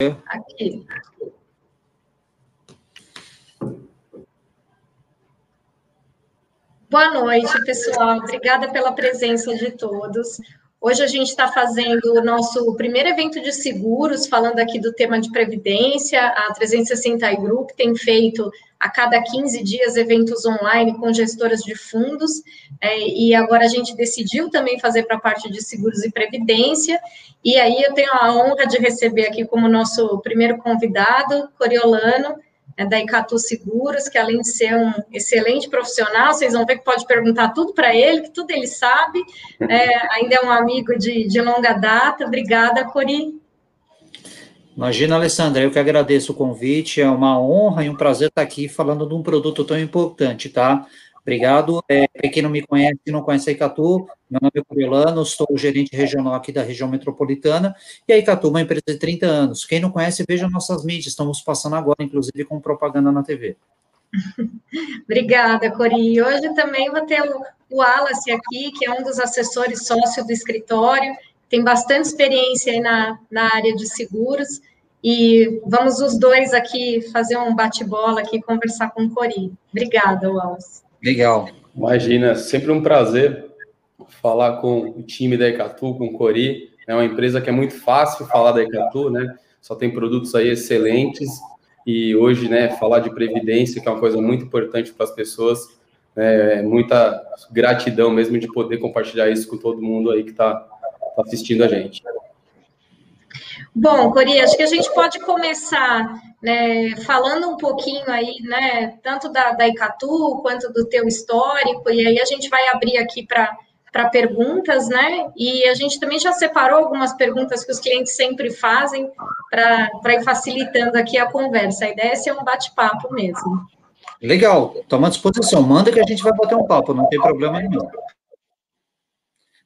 Aqui. Boa noite, pessoal. Obrigada pela presença de todos. Hoje a gente está fazendo o nosso primeiro evento de seguros, falando aqui do tema de previdência. A 360 Group tem feito a cada 15 dias eventos online com gestoras de fundos, é, e agora a gente decidiu também fazer para a parte de seguros e previdência. E aí eu tenho a honra de receber aqui como nosso primeiro convidado, Coriolano, é da Icatu Seguros, que além de ser um excelente profissional, vocês vão ver que pode perguntar tudo para ele, que tudo ele sabe, é, ainda é um amigo de, de longa data. Obrigada, Cori. Imagina, Alessandra, eu que agradeço o convite, é uma honra e um prazer estar aqui falando de um produto tão importante, tá? Obrigado. É, para quem não me conhece, não conhece a Icatu, meu nome é Coriolano, sou gerente regional aqui da região metropolitana, e a Icatu é uma empresa de 30 anos. Quem não conhece, veja nossas mídias, estamos passando agora, inclusive, com propaganda na TV. Obrigada, Cori. Hoje também vou ter o, o Wallace aqui, que é um dos assessores sócio do escritório, tem bastante experiência aí na, na área de seguros, e vamos os dois aqui fazer um bate-bola aqui, conversar com o Cori. Obrigada, Wallace. Legal. Imagina, sempre um prazer falar com o time da Icatu, com o Cori. É uma empresa que é muito fácil falar da Icatu, né? Só tem produtos aí excelentes. E hoje, né, falar de previdência, que é uma coisa muito importante para as pessoas, né, é muita gratidão mesmo de poder compartilhar isso com todo mundo aí que está tá assistindo a gente. Bom, Cori, acho que a gente pode começar né, falando um pouquinho aí, né, tanto da, da Icatu quanto do teu histórico, e aí a gente vai abrir aqui para para perguntas, né? E a gente também já separou algumas perguntas que os clientes sempre fazem para ir facilitando aqui a conversa. A ideia é ser um bate-papo mesmo. Legal, toma disposição. Manda que a gente vai bater um papo, não tem problema nenhum.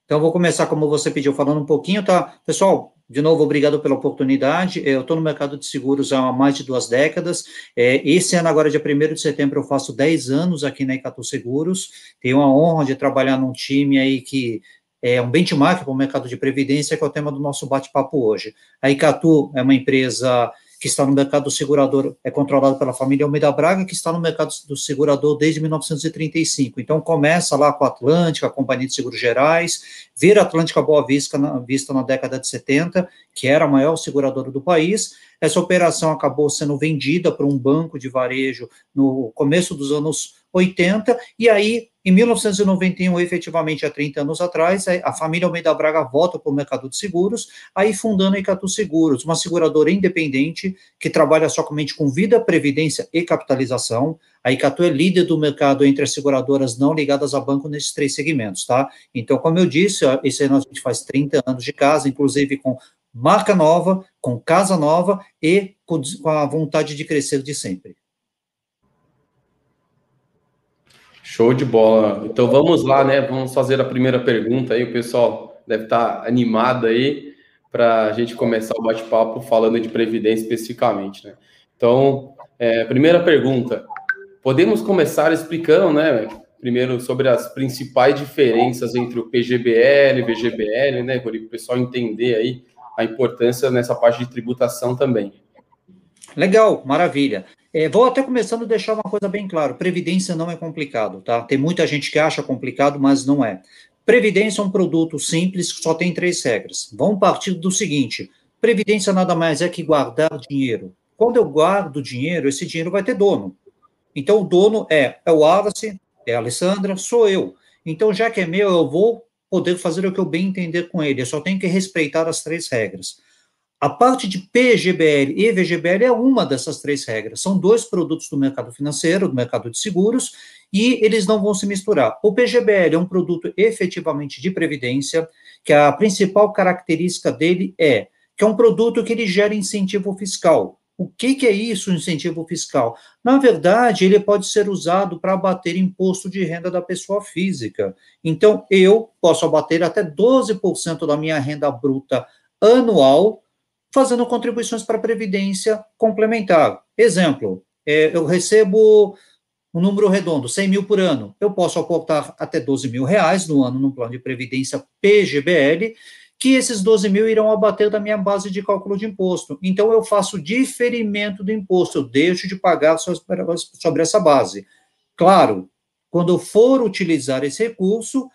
Então, vou começar como você pediu, falando um pouquinho, tá? Pessoal, de novo, obrigado pela oportunidade. Eu estou no mercado de seguros há mais de duas décadas. É, esse ano, agora, dia 1 de setembro, eu faço 10 anos aqui na Icatu Seguros. Tenho a honra de trabalhar num time aí que é um benchmark para o mercado de previdência, que é o tema do nosso bate-papo hoje. A Icatu é uma empresa que está no mercado segurador, é controlado pela família Almeida Braga, que está no mercado do segurador desde 1935. Então, começa lá com a Atlântica, a Companhia de Seguros Gerais, vira Atlântica Boa Vista na, Vista na década de 70, que era a maior seguradora do país. Essa operação acabou sendo vendida para um banco de varejo no começo dos anos 80, e aí, em 1991, efetivamente há 30 anos atrás, a família Almeida Braga volta para o mercado de seguros, aí fundando a Icatu Seguros, uma seguradora independente que trabalha somente com vida, previdência e capitalização. A Icatu é líder do mercado entre as seguradoras não ligadas a banco nesses três segmentos, tá? Então, como eu disse, esse ano a gente faz 30 anos de casa, inclusive com marca nova, com casa nova e com a vontade de crescer de sempre. Show de bola. Então vamos lá, né? Vamos fazer a primeira pergunta aí. O pessoal deve estar animado aí para a gente começar o bate-papo falando de previdência especificamente, né? Então, é, primeira pergunta. Podemos começar explicando, né? Primeiro sobre as principais diferenças entre o PGBL e VGBL, né? Para o pessoal entender aí a importância nessa parte de tributação também. Legal, maravilha. É, vou até começando a deixar uma coisa bem clara: previdência não é complicado, tá? Tem muita gente que acha complicado, mas não é. Previdência é um produto simples que só tem três regras. Vamos partir do seguinte: previdência nada mais é que guardar dinheiro. Quando eu guardo dinheiro, esse dinheiro vai ter dono. Então, o dono é, é o Wallace, é a Alessandra, sou eu. Então, já que é meu, eu vou poder fazer o que eu bem entender com ele. Eu só tenho que respeitar as três regras. A parte de PGBL e VGBL é uma dessas três regras. São dois produtos do mercado financeiro, do mercado de seguros, e eles não vão se misturar. O PGBL é um produto efetivamente de previdência, que a principal característica dele é que é um produto que ele gera incentivo fiscal. O que, que é isso, incentivo fiscal? Na verdade, ele pode ser usado para abater imposto de renda da pessoa física. Então, eu posso abater até 12% da minha renda bruta anual fazendo contribuições para a Previdência complementar. Exemplo, é, eu recebo um número redondo, 100 mil por ano. Eu posso aportar até 12 mil reais no ano no plano de Previdência PGBL, que esses 12 mil irão abater da minha base de cálculo de imposto. Então, eu faço diferimento do imposto, eu deixo de pagar sobre essa base. Claro, quando eu for utilizar esse recurso,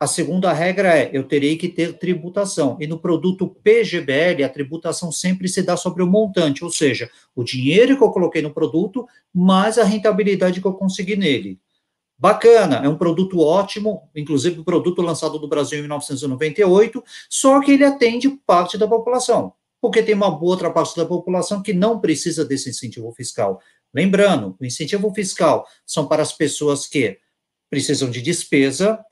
a segunda regra é, eu terei que ter tributação. E no produto PGBL, a tributação sempre se dá sobre o montante, ou seja, o dinheiro que eu coloquei no produto, mais a rentabilidade que eu consegui nele. Bacana, é um produto ótimo, inclusive o produto lançado no Brasil em 1998, só que ele atende parte da população, porque tem uma outra parte da população que não precisa desse incentivo fiscal. Lembrando, o incentivo fiscal são para as pessoas que precisam de despesa,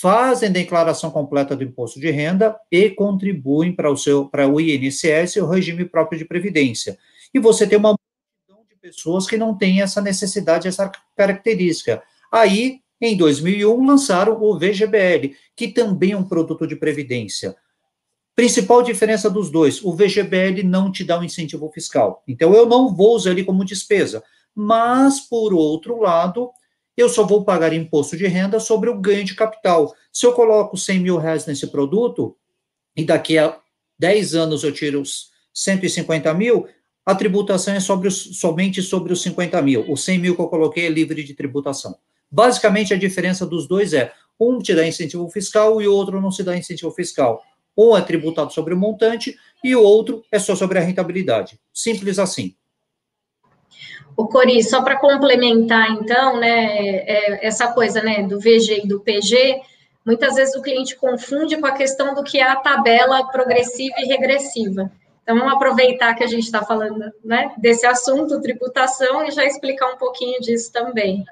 fazem declaração completa do imposto de renda e contribuem para o seu para o INSS, o regime próprio de previdência. E você tem uma multidão de pessoas que não têm essa necessidade, essa característica. Aí, em 2001, lançaram o VGBL, que também é um produto de previdência. Principal diferença dos dois, o VGBL não te dá um incentivo fiscal. Então, eu não vou usar ele como despesa. Mas, por outro lado, eu só vou pagar imposto de renda sobre o ganho de capital. Se eu coloco 100 mil reais nesse produto, e daqui a 10 anos eu tiro os 150 mil, a tributação é sobre os, somente sobre os 50 mil. Os 100 mil que eu coloquei é livre de tributação. Basicamente, a diferença dos dois é, um te dá incentivo fiscal e o outro não se dá incentivo fiscal. Um é tributado sobre o montante e o outro é só sobre a rentabilidade. Simples assim. O Cori, só para complementar, então, né, é, essa coisa, né, do VG e do PG, muitas vezes o cliente confunde com a questão do que é a tabela progressiva e regressiva. Então, vamos aproveitar que a gente está falando, né, desse assunto, tributação, e já explicar um pouquinho disso também.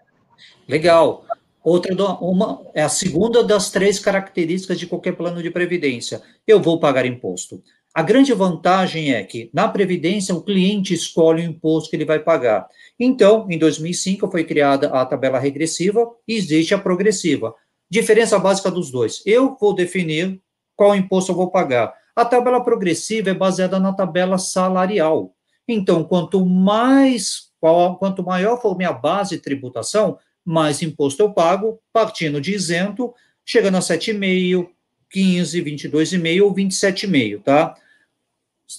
Legal. Outra, uma, é a segunda das três características de qualquer plano de previdência. Eu vou pagar imposto. A grande vantagem é que, na Previdência, o cliente escolhe o imposto que ele vai pagar. Então, em 2005, foi criada a tabela regressiva e existe a progressiva. Diferença básica dos dois. Eu vou definir qual imposto eu vou pagar. A tabela progressiva é baseada na tabela salarial. Então, quanto mais, quanto maior for minha base de tributação, mais imposto eu pago, partindo de isento, chegando a 7,5, 15, 22,5 ou 27,5, tá?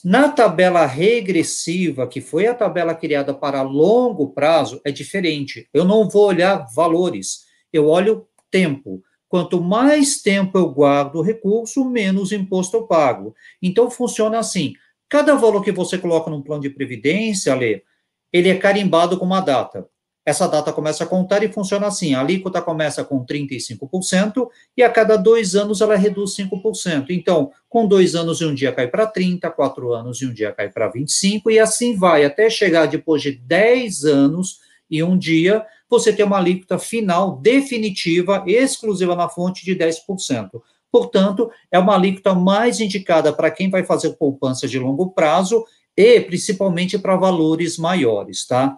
Na tabela regressiva, que foi a tabela criada para longo prazo, é diferente. Eu não vou olhar valores, eu olho tempo. Quanto mais tempo eu guardo o recurso, menos imposto eu pago. Então, funciona assim. Cada valor que você coloca num plano de previdência, Lê, ele é carimbado com uma data essa data começa a contar e funciona assim: a alíquota começa com 35% e a cada dois anos ela reduz 5%. Então, com dois anos e um dia cai para 30%, quatro anos e um dia cai para 25%, e assim vai, até chegar depois de 10 anos e um dia, você ter uma alíquota final definitiva, exclusiva na fonte, de 10%. Portanto, é uma alíquota mais indicada para quem vai fazer poupança de longo prazo e principalmente para valores maiores, tá?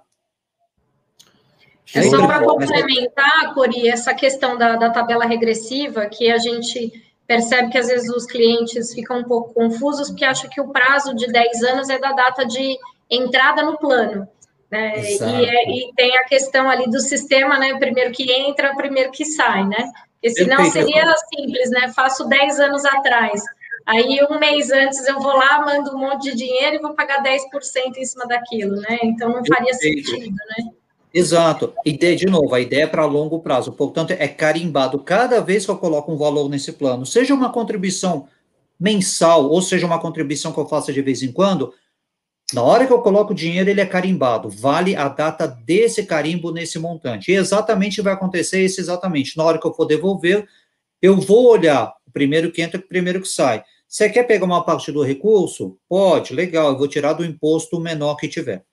É só para complementar, Cori, essa questão da, da tabela regressiva, que a gente percebe que às vezes os clientes ficam um pouco confusos, porque acham que o prazo de 10 anos é da data de entrada no plano. Né? E, é, e, tem a questão ali do sistema, né? Primeiro que entra, primeiro que sai, né? Porque senão seria simples, né? Faço 10 anos atrás. Aí, um mês antes, eu vou lá, mando um monte de dinheiro e vou pagar 10% em cima daquilo, né? Então, não faria sentido, né? Exato. Ideia, de novo, a ideia é para longo prazo. Portanto, é carimbado cada vez que eu coloco um valor nesse plano, seja uma contribuição mensal, ou seja uma contribuição que eu faça de vez em quando, na hora que eu coloco o dinheiro, ele é carimbado. Vale a data desse carimbo nesse montante. E exatamente vai acontecer isso exatamente. Na hora que eu for devolver, eu vou olhar o primeiro que entra e o primeiro que sai. Você quer pegar uma parte do recurso? Pode, legal, eu vou tirar do imposto menor que tiver.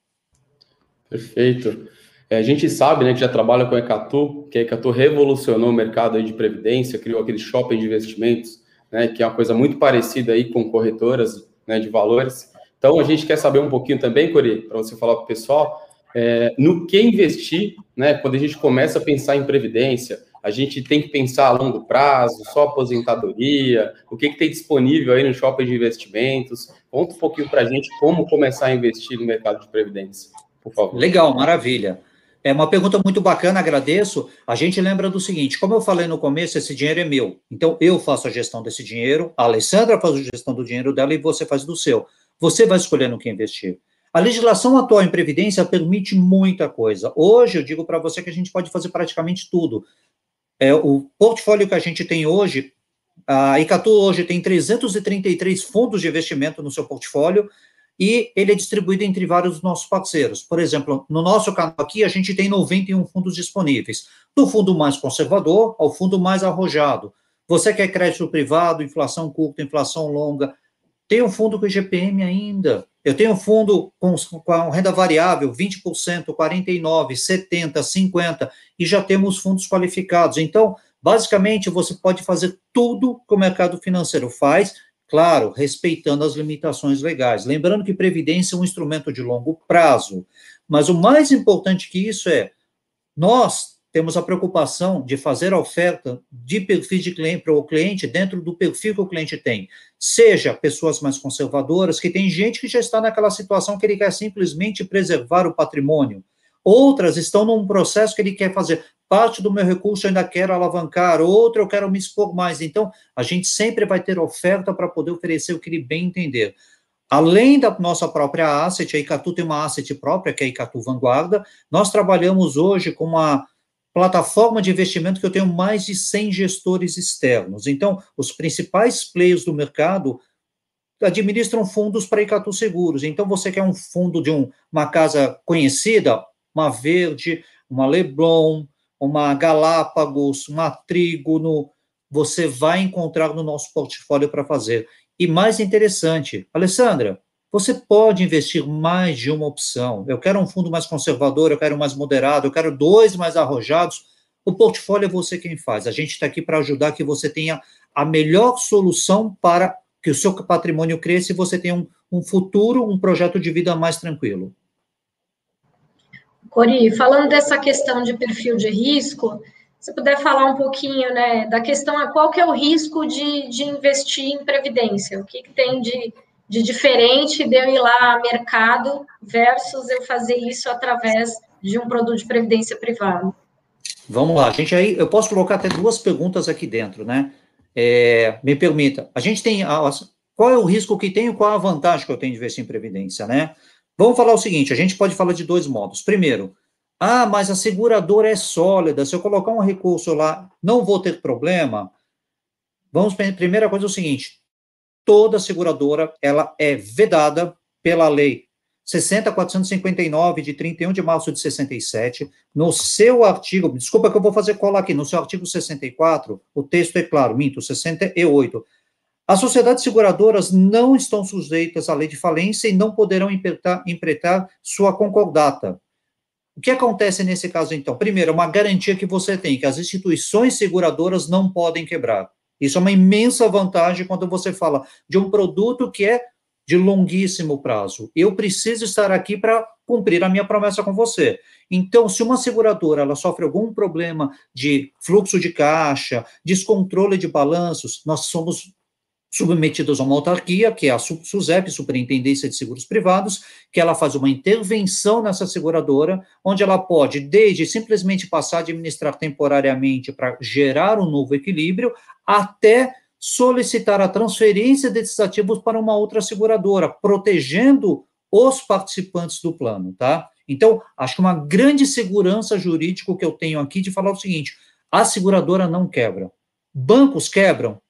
Perfeito. É, a gente sabe, né, que já trabalha com a Ecatu, que a Ecatu revolucionou o mercado de previdência, criou aquele shopping de investimentos, né, que é uma coisa muito parecida aí com corretoras né, de valores. Então, a gente quer saber um pouquinho também, Cori, para você falar para o pessoal, é, no que investir, né, quando a gente começa a pensar em previdência, a gente tem que pensar a longo prazo, só aposentadoria, o que, que tem disponível aí no shopping de investimentos. Conta um pouquinho para a gente como começar a investir no mercado de previdência, por favor. Legal, maravilha. É uma pergunta muito bacana, agradeço. A gente lembra do seguinte: como eu falei no começo, esse dinheiro é meu. Então, eu faço a gestão desse dinheiro, a Alessandra faz a gestão do dinheiro dela e você faz do seu. Você vai escolher no que investir. A legislação atual em Previdência permite muita coisa. Hoje, eu digo para você que a gente pode fazer praticamente tudo. É, o portfólio que a gente tem hoje, a Icatu hoje tem 333 fundos de investimento no seu portfólio, e ele é distribuído entre vários dos nossos parceiros. Por exemplo, no nosso canal aqui, a gente tem 91 fundos disponíveis, do fundo mais conservador ao fundo mais arrojado. Você quer crédito privado, inflação curta, inflação longa, tem um fundo com IGPM ainda. Eu tenho um fundo com, com renda variável, 20%, 49%, 70%, 50%, e já temos fundos qualificados. Então, basicamente, você pode fazer tudo que o mercado financeiro faz, Claro, respeitando as limitações legais. Lembrando que previdência é um instrumento de longo prazo. Mas o mais importante que isso é, nós temos a preocupação de fazer a oferta de perfil de cliente para o cliente dentro do perfil que o cliente tem. Seja pessoas mais conservadoras, que tem gente que já está naquela situação que ele quer simplesmente preservar o patrimônio. Outras estão num processo que ele quer fazer parte do meu recurso eu ainda quero alavancar, outra eu quero me expor mais. Então, a gente sempre vai ter oferta para poder oferecer o que ele bem entender. Além da nossa própria asset, a Icatu tem uma asset própria, que é a Icatu Vanguarda, nós trabalhamos hoje com uma plataforma de investimento que eu tenho mais de 100 gestores externos. Então, os principais players do mercado administram fundos para Icatu Seguros. Então, você quer um fundo de um, uma casa conhecida, uma Verde, uma Leblon, uma Galápagos, uma Trígono, você vai encontrar no nosso portfólio para fazer. E mais interessante, Alessandra, você pode investir mais de uma opção. Eu quero um fundo mais conservador, eu quero mais moderado, eu quero dois mais arrojados. O portfólio é você quem faz. A gente está aqui para ajudar que você tenha a melhor solução para que o seu patrimônio cresça e você tenha um, um futuro, um projeto de vida mais tranquilo. Cori, falando dessa questão de perfil de risco, se puder falar um pouquinho, né, da questão a qual que é o risco de, de investir em previdência, o que, que tem de, de diferente de eu ir lá ao mercado versus eu fazer isso através de um produto de previdência privado. Vamos lá, gente, aí eu posso colocar até duas perguntas aqui dentro, né? É, me permita, a gente tem a, qual é o risco que tem e qual a vantagem que eu tenho de investir em previdência, né? Vamos falar o seguinte: a gente pode falar de dois modos. Primeiro, ah, mas a seguradora é sólida, se eu colocar um recurso lá, não vou ter problema. Vamos, primeira coisa é o seguinte: toda seguradora ela é vedada pela lei 60.459, de 31 de março de 67, no seu artigo, desculpa que eu vou fazer cola aqui, no seu artigo 64, o texto é claro, minto, 68, as sociedades seguradoras não estão sujeitas à lei de falência e não poderão empretar sua concordata. O que acontece nesse caso, então? Primeiro, é uma garantia que você tem, que as instituições seguradoras não podem quebrar. Isso é uma imensa vantagem quando você fala de um produto que é de longuíssimo prazo. Eu preciso estar aqui para cumprir a minha promessa com você. Então, se uma seguradora ela sofre algum problema de fluxo de caixa, descontrole de balanços, nós somos submetidos a uma autarquia, que é a SUSEP, Superintendência de Seguros Privados, que ela faz uma intervenção nessa seguradora, onde ela pode, desde simplesmente passar a administrar temporariamente para gerar um novo equilíbrio, até solicitar a transferência desses ativos para uma outra seguradora, protegendo os participantes do plano, tá? Então, acho que uma grande segurança jurídica que eu tenho aqui de falar o seguinte: a seguradora não quebra. Bancos quebram?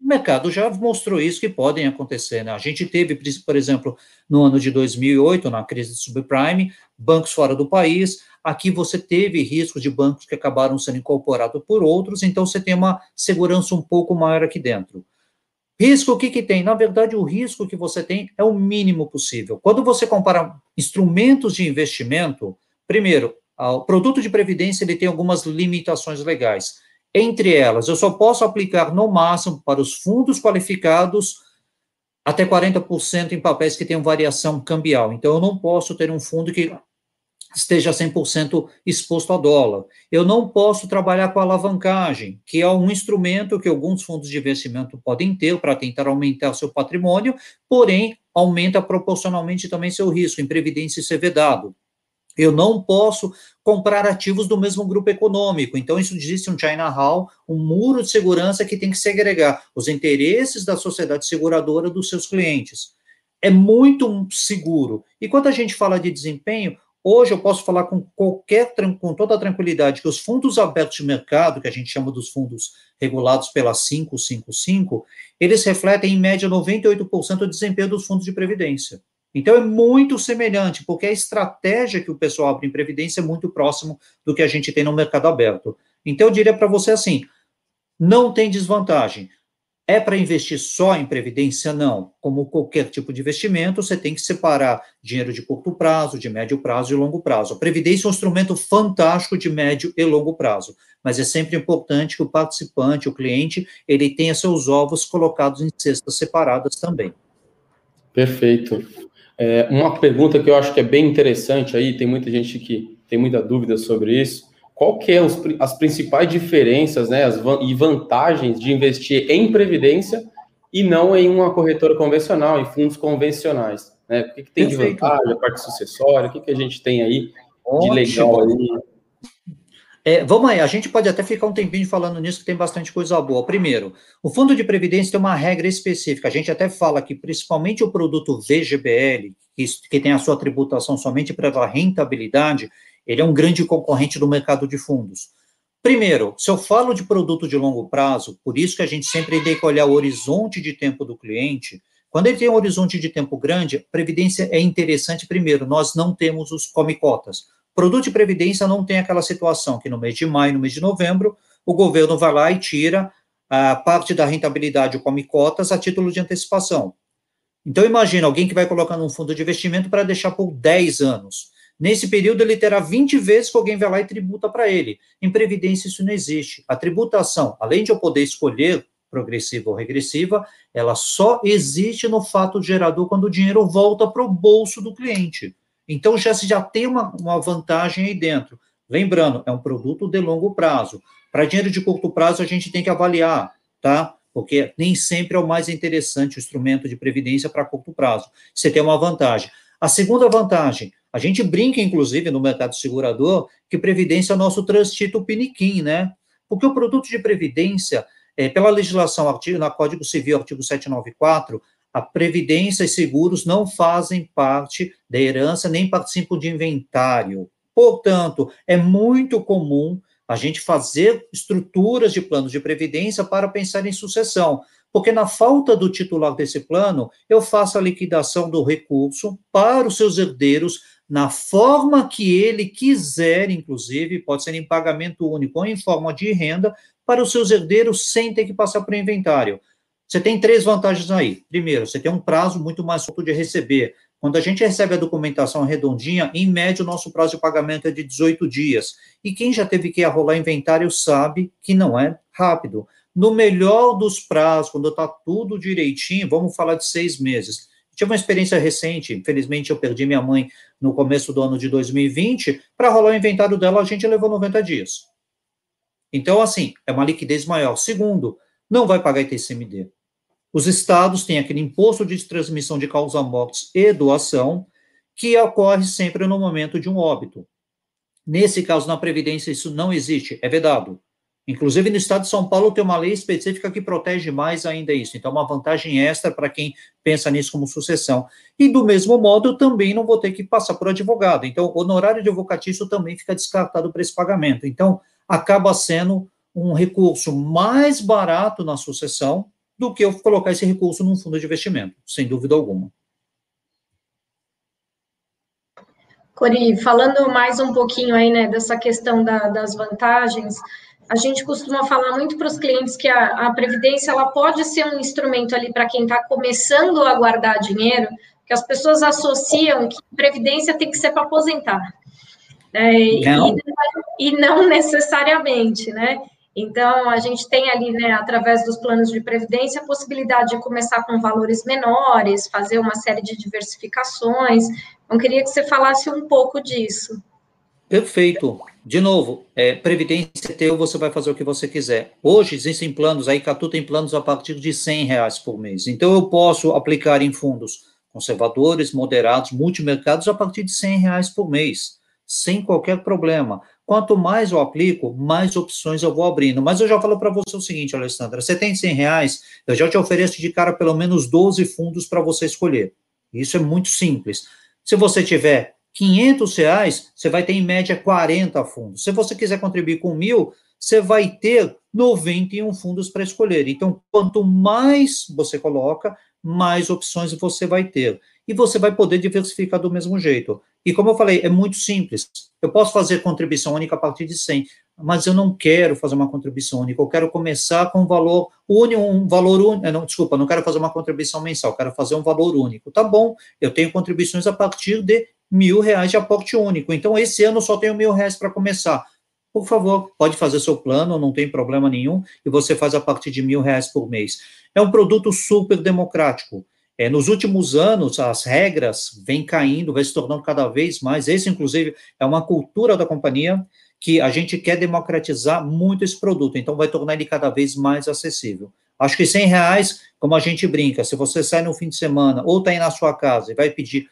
O mercado já mostrou isso que podem acontecer. Né? A gente teve, por exemplo, no ano de 2008, na crise de subprime, bancos fora do país. Aqui você teve riscos de bancos que acabaram sendo incorporados por outros, então você tem uma segurança um pouco maior aqui dentro. Risco, o que, que tem? Na verdade, o risco que você tem é o mínimo possível. Quando você compara instrumentos de investimento, primeiro, o produto de previdência ele tem algumas limitações legais. Entre elas, eu só posso aplicar no máximo para os fundos qualificados até 40% em papéis que tenham variação cambial. Então, eu não posso ter um fundo que esteja 100% exposto a dólar. Eu não posso trabalhar com alavancagem, que é um instrumento que alguns fundos de investimento podem ter para tentar aumentar seu patrimônio, porém, aumenta proporcionalmente também seu risco em previdência e ser vedado. Eu não posso comprar ativos do mesmo grupo econômico. Então, isso existe um China Hall, um muro de segurança que tem que segregar os interesses da sociedade seguradora dos seus clientes. É muito seguro. E quando a gente fala de desempenho, hoje eu posso falar com qualquer com toda tranquilidade que os fundos abertos de mercado, que a gente chama dos fundos regulados pela 555, eles refletem em média 98% do desempenho dos fundos de previdência. Então é muito semelhante, porque a estratégia que o pessoal abre em previdência é muito próximo do que a gente tem no mercado aberto. Então eu diria para você assim, não tem desvantagem. É para investir só em previdência? Não. Como qualquer tipo de investimento, você tem que separar dinheiro de curto prazo, de médio prazo e longo prazo. A previdência é um instrumento fantástico de médio e longo prazo, mas é sempre importante que o participante, o cliente, ele tenha seus ovos colocados em cestas separadas também. Perfeito. É, uma pergunta que eu acho que é bem interessante aí, tem muita gente que tem muita dúvida sobre isso. Qual que é os, as principais diferenças né, as, e vantagens de investir em previdência e não em uma corretora convencional, em fundos convencionais? Né? O que, que tem Perfeito. de vantagem, a parte sucessória, o que, que a gente tem aí Ótimo. de legal aí? É, vamos aí, a gente pode até ficar um tempinho falando nisso, que tem bastante coisa boa. Primeiro, o fundo de previdência tem uma regra específica. A gente até fala que, principalmente o produto VGBL, que, que tem a sua tributação somente pela rentabilidade, ele é um grande concorrente do mercado de fundos. Primeiro, se eu falo de produto de longo prazo, por isso que a gente sempre tem que olhar o horizonte de tempo do cliente. Quando ele tem um horizonte de tempo grande, previdência é interessante. Primeiro, nós não temos os come-cotas. Produto de previdência não tem aquela situação que no mês de maio, no mês de novembro, o governo vai lá e tira a parte da rentabilidade ou come cotas a título de antecipação. Então, imagina alguém que vai colocar num fundo de investimento para deixar por 10 anos. Nesse período, ele terá 20 vezes que alguém vai lá e tributa para ele. Em previdência, isso não existe. A tributação, além de eu poder escolher progressiva ou regressiva, ela só existe no fato gerador quando o dinheiro volta para o bolso do cliente. Então já se já tem uma, uma vantagem aí dentro. Lembrando, é um produto de longo prazo. Para dinheiro de curto prazo, a gente tem que avaliar, tá? Porque nem sempre é o mais interessante o instrumento de previdência para curto prazo. Você tem uma vantagem. A segunda vantagem, a gente brinca, inclusive, no mercado segurador, que previdência é o nosso transito piniquim, né? Porque o produto de previdência, é, pela legislação, artigo, na Código Civil, artigo 794, a previdência e seguros não fazem parte da herança nem participam de inventário. Portanto, é muito comum a gente fazer estruturas de planos de previdência para pensar em sucessão, porque na falta do titular desse plano, eu faço a liquidação do recurso para os seus herdeiros na forma que ele quiser, inclusive, pode ser em pagamento único ou em forma de renda, para os seus herdeiros sem ter que passar por inventário. Você tem três vantagens aí. Primeiro, você tem um prazo muito mais curto de receber. Quando a gente recebe a documentação redondinha, em média, o nosso prazo de pagamento é de 18 dias. E quem já teve que arrolar inventário sabe que não é rápido. No melhor dos prazos, quando está tudo direitinho, vamos falar de seis meses. Tive uma experiência recente, infelizmente eu perdi minha mãe no começo do ano de 2020. Para rolar o inventário dela, a gente levou 90 dias. Então, assim, é uma liquidez maior. Segundo, não vai pagar ITCMD. Os estados têm aquele imposto de transmissão de causa-mortes e doação, que ocorre sempre no momento de um óbito. Nesse caso, na Previdência, isso não existe, é vedado. Inclusive, no estado de São Paulo tem uma lei específica que protege mais ainda isso. Então, é uma vantagem extra para quem pensa nisso como sucessão. E, do mesmo modo, eu também não vou ter que passar por advogado. Então, o honorário advocatício também fica descartado para esse pagamento. Então, acaba sendo um recurso mais barato na sucessão, do que eu colocar esse recurso num fundo de investimento, sem dúvida alguma. Cori, falando mais um pouquinho aí, né, dessa questão da, das vantagens, a gente costuma falar muito para os clientes que a, a, previdência ela pode ser um instrumento ali para quem está começando a guardar dinheiro, que as pessoas associam que previdência tem que ser para aposentar. É, não. E, e, não necessariamente, né? Então, a gente tem ali, né, através dos planos de previdência, a possibilidade de começar com valores menores, fazer uma série de diversificações. Então, queria que você falasse um pouco disso. Perfeito. De novo, é, previdência teu, você vai fazer o que você quiser. Hoje existem planos, aí Catu tem planos a partir de 100 reais por mês. Então, eu posso aplicar em fundos conservadores, moderados, multimercados a partir de 100 reais por mês. sem qualquer problema. Quanto mais eu aplico, mais opções eu vou abrindo. Mas eu já falo para você o seguinte, Alessandra, você tem 100 reais, eu já te ofereço de cara pelo menos 12 fundos para você escolher. Isso é muito simples. Se você tiver 500 reais, você vai ter em média 40 fundos. Se você quiser contribuir com mil, você vai ter 91 fundos para escolher. Então, quanto mais você coloca, mais opções você vai ter. E você vai poder diversificar do mesmo jeito. E como eu falei, é muito simples. Eu posso fazer contribuição única a partir de 100, mas eu não quero fazer uma contribuição única. Eu quero começar com um valor único, um valor único. Eh, não, desculpa, não quero fazer uma contribuição mensal, quero fazer um valor único. Tá bom, eu tenho contribuições a partir de mil reais de aporte único. Então, esse ano eu só tenho mil reais para começar. Por favor, pode fazer seu plano, não tem problema nenhum, e você faz a partir de mil reais por mês. É um produto super democrático. É, nos últimos anos, as regras vêm caindo, vai se tornando cada vez mais. Esse, inclusive, é uma cultura da companhia que a gente quer democratizar muito esse produto, então vai tornar ele cada vez mais acessível. Acho que 100 reais, como a gente brinca, se você sai no fim de semana ou está aí na sua casa e vai pedir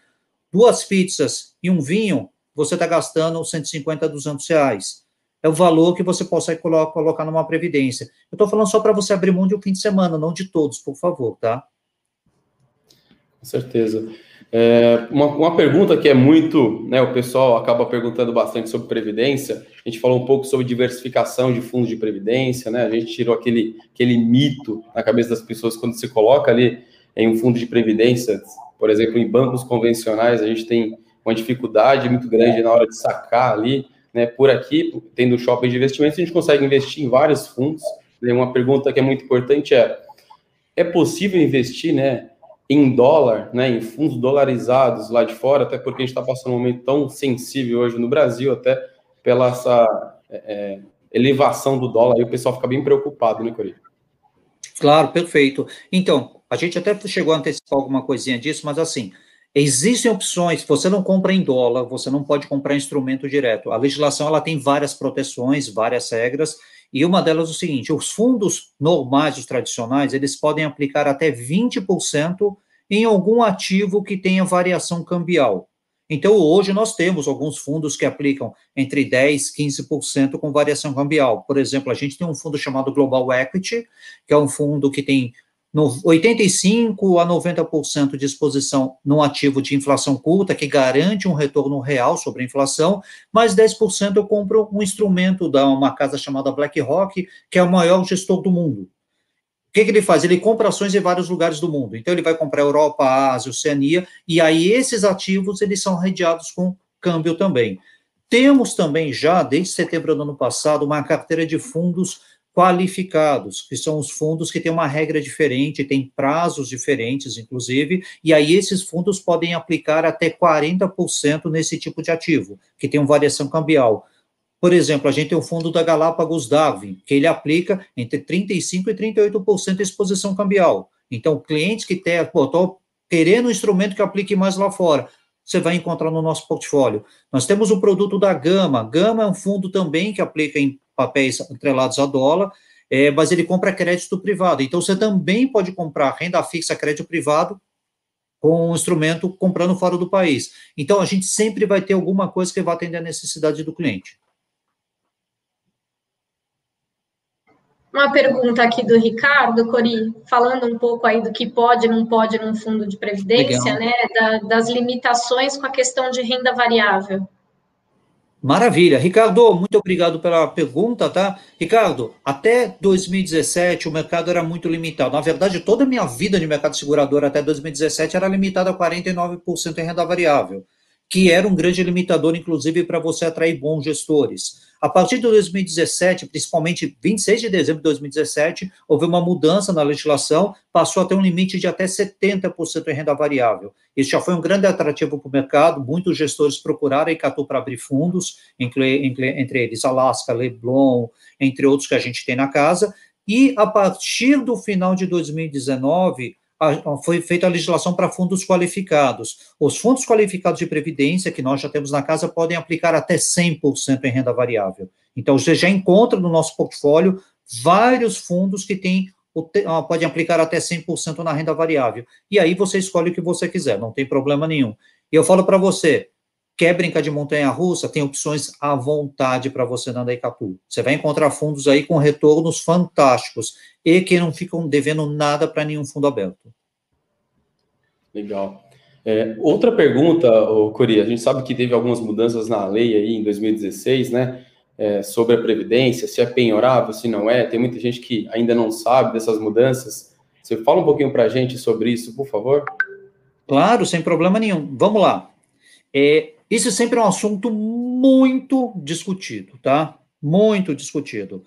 duas pizzas e um vinho, você está gastando 150, 200 reais. É o valor que você consegue colocar numa previdência. Eu estou falando só para você abrir mão de um fim de semana, não de todos, por favor, tá? Com certeza. É, uma, uma, pergunta que é muito, né, o pessoal acaba perguntando bastante sobre previdência. A gente falou um pouco sobre diversificação de fundos de previdência, né? A gente tirou aquele, aquele mito na cabeça das pessoas quando se coloca ali em um fundo de previdência, por exemplo, em bancos convencionais, a gente tem uma dificuldade muito grande na hora de sacar ali, né? Por aqui, tendo shopping de investimentos, a gente consegue investir em vários fundos. Né? Uma pergunta que é muito importante é: é possível investir, né? Em dólar, né, em fundos dolarizados lá de fora, até porque a gente está passando um momento tão sensível hoje no Brasil, até pela essa é, é elevação do dólar, aí o pessoal fica bem preocupado, né, Corinthians? Claro, perfeito. Então, a gente até chegou a antecipar alguma coisinha disso, mas assim, existem opções, você não compra em dólar, você não pode comprar instrumento direto. A legislação ela tem várias proteções, várias regras, e uma delas é o seguinte, os fundos normais, os tradicionais, eles podem aplicar até 20% em algum ativo que tenha variação cambial. Então, hoje nós temos alguns fundos que aplicam entre 10% e 15% com variação cambial. Por exemplo, a gente tem um fundo chamado Global Equity, que é um fundo que tem 85% a 90% de exposição num ativo de inflação curta, que garante um retorno real sobre a inflação, mais 10% eu compro um instrumento da uma casa chamada BlackRock, que é o maior gestor do mundo. O que, que, ele faz? Ele compra ações em vários lugares do mundo. Então, ele vai comprar Europa, Ásia, Oceania, e aí esses ativos, eles são redeados com câmbio também. Temos também já, desde setembro do ano passado, uma carteira de fundos qualificados, que são os fundos que têm uma regra diferente, têm prazos diferentes, inclusive, e aí esses fundos podem aplicar até 40% nesse tipo de ativo, que tem uma variação cambial. Por exemplo, a gente tem o fundo da Galápagos Darwin, que ele aplica entre 35% e 38% de exposição cambial. Então, clientes que têm, pô, estou querendo um instrumento que aplique mais lá fora, você vai encontrar no nosso portfólio. Nós temos o produto da Gama. Gama é um fundo também que aplica em papéis atrelados a dólar, é, mas ele compra crédito privado. Então, você também pode comprar renda fixa, crédito privado, com um instrumento comprando fora do país. Então, a gente sempre vai ter alguma coisa que vai atender a necessidade do cliente. Uma pergunta aqui do Ricardo, Cori, falando um pouco aí do que pode e não pode num fundo de previdência, Legal. né, da, das limitações com a questão de renda variável. Maravilha. Ricardo, muito obrigado pela pergunta, tá? Ricardo, até 2017 o mercado era muito limitado. Na verdade, toda a minha vida de mercado segurador até 2017 era limitada a 49% em renda variável, que era um grande limitador, inclusive, para você atrair bons gestores. A partir de 2017, principalmente 26 de dezembro de 2017, houve uma mudança na legislação, passou a ter um limite de até 70% em renda variável. Isso já foi um grande atrativo para o mercado, muitos gestores procuraram a Icatu para abrir fundos, entre, entre eles Alaska, Leblon, entre outros que a gente tem na casa, e a partir do final de 2019, foi feita a legislação para fundos qualificados. Os fundos qualificados de previdência que nós já temos na casa podem aplicar até 100% em renda variável. Então, você já encontra no nosso portfólio vários fundos que têm podem aplicar até 100% na renda variável. E aí você escolhe o que você quiser, não tem problema nenhum. E eu falo para você, Quer brincar de montanha-russa? Tem opções à vontade para você na Icatu. Você vai encontrar fundos aí com retornos fantásticos e que não ficam devendo nada para nenhum fundo aberto. Legal. É, outra pergunta, Cori, a gente sabe que teve algumas mudanças na lei aí em 2016, né? É, sobre a Previdência, se é penhorável, se não é. Tem muita gente que ainda não sabe dessas mudanças. Você fala um pouquinho para a gente sobre isso, por favor? Claro, sem problema nenhum. Vamos lá. É, isso sempre é um assunto muito discutido, tá? Muito discutido.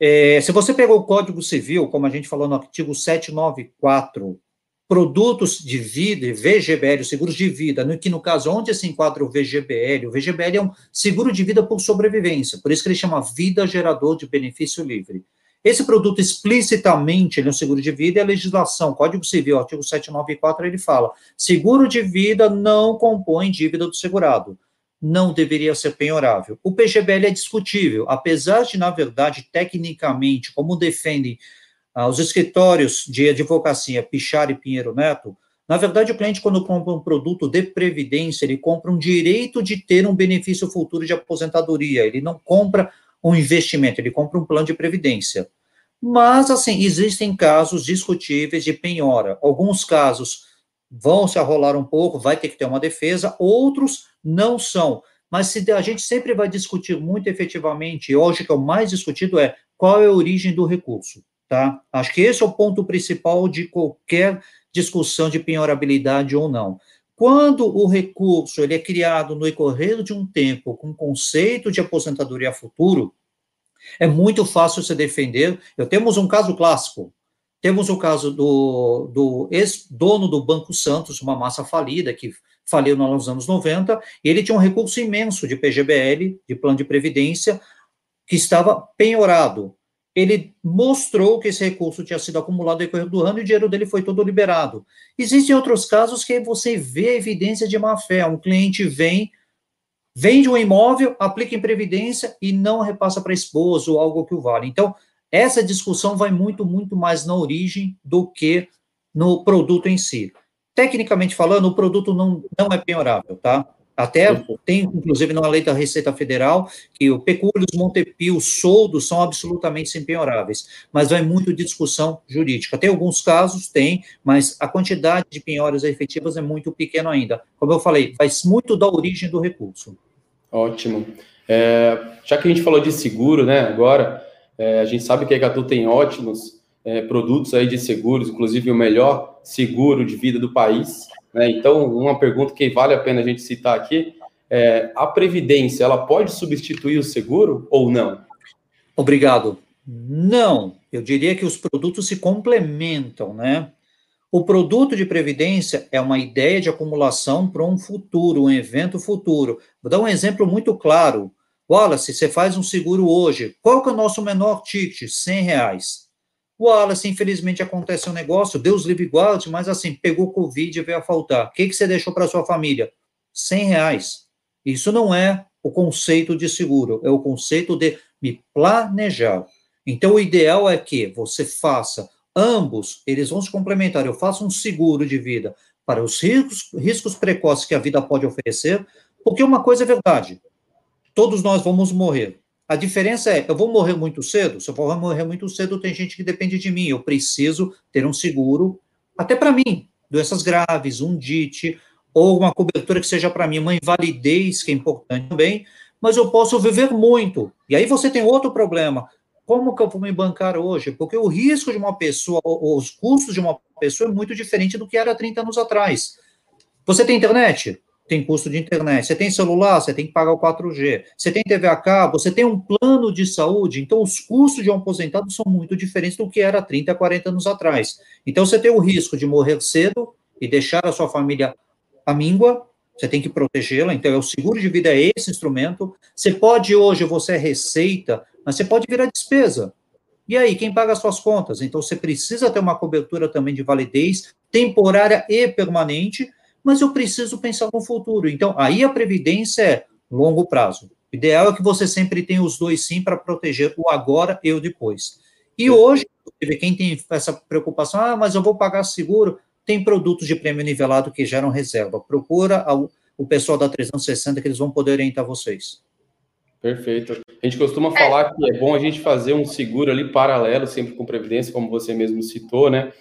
É, se você pegou o Código Civil, como a gente falou no artigo 794, produtos de vida, VGBL, seguros de vida, no, que no caso, onde se enquadra o VGBL? O VGBL é um seguro de vida por sobrevivência, por isso que ele chama vida gerador de benefício livre. Esse produto explicitamente, ele é um seguro de vida e a legislação, Código Civil, artigo 794, ele fala, seguro de vida não compõe dívida do segurado, não deveria ser penhorável. O PGBL é discutível, apesar de, na verdade, tecnicamente, como defendem ah, os escritórios de advocacia Pichar e Pinheiro Neto, na verdade, o cliente, quando compra um produto de previdência, ele compra um direito de ter um benefício futuro de aposentadoria, ele não compra um investimento, ele compra um plano de previdência. Mas, assim, existem casos discutíveis de penhora. Alguns casos vão se arrolar um pouco, vai ter que ter uma defesa, outros não são. Mas se a gente sempre vai discutir muito efetivamente, e hoje que é o mais discutido é qual é a origem do recurso, tá? Acho que esse é o ponto principal de qualquer discussão de penhorabilidade ou não. Quando o recurso ele é criado no decorrer de um tempo com conceito de aposentadoria futuro, é muito fácil se defender. Eu temos um caso clássico. Temos o caso do, do ex-dono do Banco Santos, uma massa falida, que faliu nos anos 90, e ele tinha um recurso imenso de PGBL, de plano de previdência, que estava penhorado ele mostrou que esse recurso tinha sido acumulado no decorrer do ano e o dinheiro dele foi todo liberado. Existem outros casos que você vê evidência de má fé. Um cliente vem, vende um imóvel, aplica em previdência e não repassa para a esposa ou algo que o vale. Então, essa discussão vai muito, muito mais na origem do que no produto em si. Tecnicamente falando, o produto não, não é penhorável, tá? Até tem, inclusive, na lei da Receita Federal, que o pecúlios, montepio, soldos são absolutamente impenhoráveis, mas vai muito de discussão jurídica. Tem alguns casos, tem, mas a quantidade de penhoras efetivas é muito pequena ainda. Como eu falei, vai muito da origem do recurso. Ótimo. É, já que a gente falou de seguro, né, agora, é, a gente sabe que a Ecatu tem ótimos é, produtos aí de seguros, inclusive o melhor seguro de vida do país, né? Então, uma pergunta que vale a pena a gente citar aqui é: a previdência ela pode substituir o seguro ou não? Obrigado. Não, eu diria que os produtos se complementam, né? O produto de previdência é uma ideia de acumulação para um futuro, um evento futuro. Vou dar um exemplo muito claro. Wallace, você faz um seguro hoje. Qual que é o nosso menor ticket? 100 reais. Wallace, infelizmente acontece um negócio, Deus livre guarde, mas assim, pegou Covid e veio a faltar. O que, que você deixou para sua família? 100 reais. Isso não é o conceito de seguro, é o conceito de me planejar. Então, o ideal é que você faça ambos, eles vão se complementar. Eu faço um seguro de vida para os riscos, riscos precoces que a vida pode oferecer, porque uma coisa é verdade: todos nós vamos morrer. A diferença é, eu vou morrer muito cedo? Se eu for morrer muito cedo, tem gente que depende de mim. Eu preciso ter um seguro, até para mim, doenças graves, DIT, ou uma cobertura que seja para mim, uma invalidez, que é importante também, mas eu posso viver muito. E aí você tem outro problema. Como que eu vou me bancar hoje? Porque o risco de uma pessoa, os custos de uma pessoa é muito diferente do que era 30 anos atrás. Você tem internet? tem custo de internet. Você tem celular, você tem que pagar o 4G. Você tem TV a cabo, você tem um plano de saúde. Então, os custos de um aposentado são muito diferentes do que era 30, 40 anos atrás. Então, você tem o risco de morrer cedo e deixar a sua família à míngua. Você tem que protegê-la. Então, é o seguro de vida é esse instrumento. Você pode, hoje, você é receita, mas você pode virar despesa. E aí, quem paga as suas contas? Então, você precisa ter uma cobertura também de validez temporária e permanente mas eu preciso pensar no futuro. Então, aí a previdência é longo prazo. O ideal é que você sempre tenha os dois sim para proteger o agora e o depois. E hoje, quem tem essa preocupação, ah, mas eu vou pagar seguro, tem produtos de prêmio nivelado que geram reserva. Procura o pessoal da 360 que eles vão poder orientar vocês. Perfeito. A gente costuma falar que é bom a gente fazer um seguro ali paralelo, sempre com previdência, como você mesmo citou, né?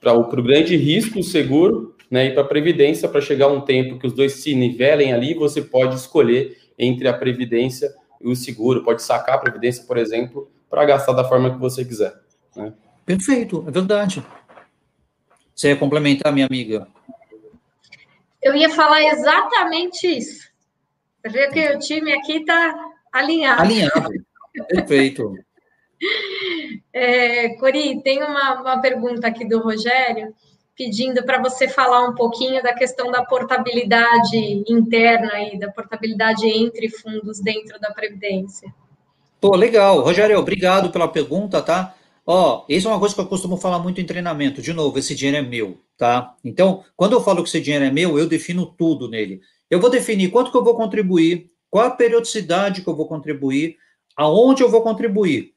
Para o grande risco, o seguro, né? E para a previdência, para chegar um tempo que os dois se nivelem ali, você pode escolher entre a previdência e o seguro. Pode sacar a previdência, por exemplo, para gastar da forma que você quiser. Né? Perfeito, é verdade. Você ia complementar, minha amiga? Eu ia falar exatamente isso. Você vê que o time aqui está alinhado. Alinhado, perfeito. É, Cori, tem uma, uma pergunta aqui do Rogério pedindo para você falar um pouquinho da questão da portabilidade interna e da portabilidade entre fundos dentro da Previdência. Pô, legal. Rogério, obrigado pela pergunta, tá? Ó, isso é uma coisa que eu costumo falar muito em treinamento. De novo, esse dinheiro é meu, tá? Então, quando eu falo que esse dinheiro é meu, eu defino tudo nele. Eu vou definir quanto que eu vou contribuir, qual a periodicidade que eu vou contribuir, aonde eu vou contribuir.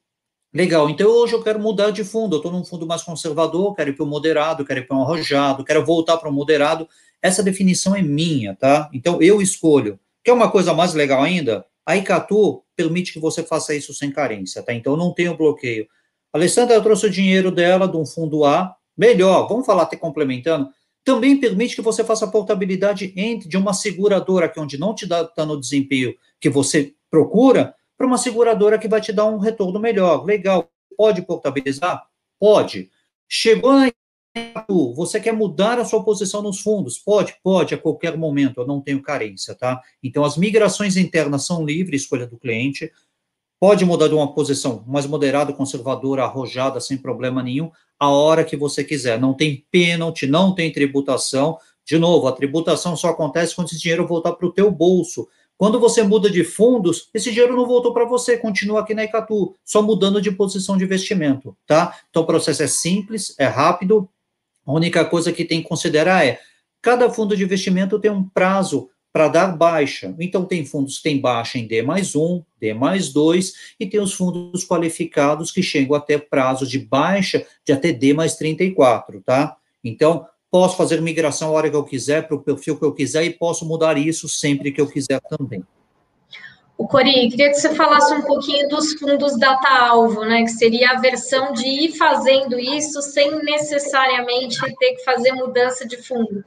Legal, então hoje eu quero mudar de fundo, eu estou num fundo mais conservador, quero ir para o moderado, quero ir para um arrojado, quero voltar para o moderado. Essa definição é minha, tá? Então eu escolho. Quer uma coisa mais legal ainda? A Icatu permite que você faça isso sem carência, tá? Então não tem o bloqueio. A Alessandra trouxe o dinheiro dela de um fundo A, melhor, vamos falar até complementando, também permite que você faça portabilidade entre de uma seguradora que onde não te dá tá no desempenho que você procura, para uma seguradora que vai te dar um retorno melhor. Legal. Pode portabilizar? Pode. Chegou na você quer mudar a sua posição nos fundos? Pode, pode, a qualquer momento, eu não tenho carência, tá? Então, as migrações internas são livres, escolha do cliente, pode mudar de uma posição mais moderada, conservadora, arrojada, sem problema nenhum, a hora que você quiser. Não tem pênalti, não tem tributação. De novo, a tributação só acontece quando esse dinheiro voltar para o teu bolso. Quando você muda de fundos, esse dinheiro não voltou para você, continua aqui na Icatu, só mudando de posição de investimento, tá? Então o processo é simples, é rápido. A única coisa que tem que considerar é cada fundo de investimento tem um prazo para dar baixa. Então, tem fundos que têm baixa em D mais 1, D mais 2, e tem os fundos qualificados que chegam até prazo de baixa de até D mais 34, tá? Então, posso fazer migração a hora que eu quiser, para o perfil que eu quiser, e posso mudar isso sempre que eu quiser também. O Cori, queria que você falasse um pouquinho dos fundos data-alvo, né? Que seria a versão de ir fazendo isso sem necessariamente ter que fazer mudança de fundo.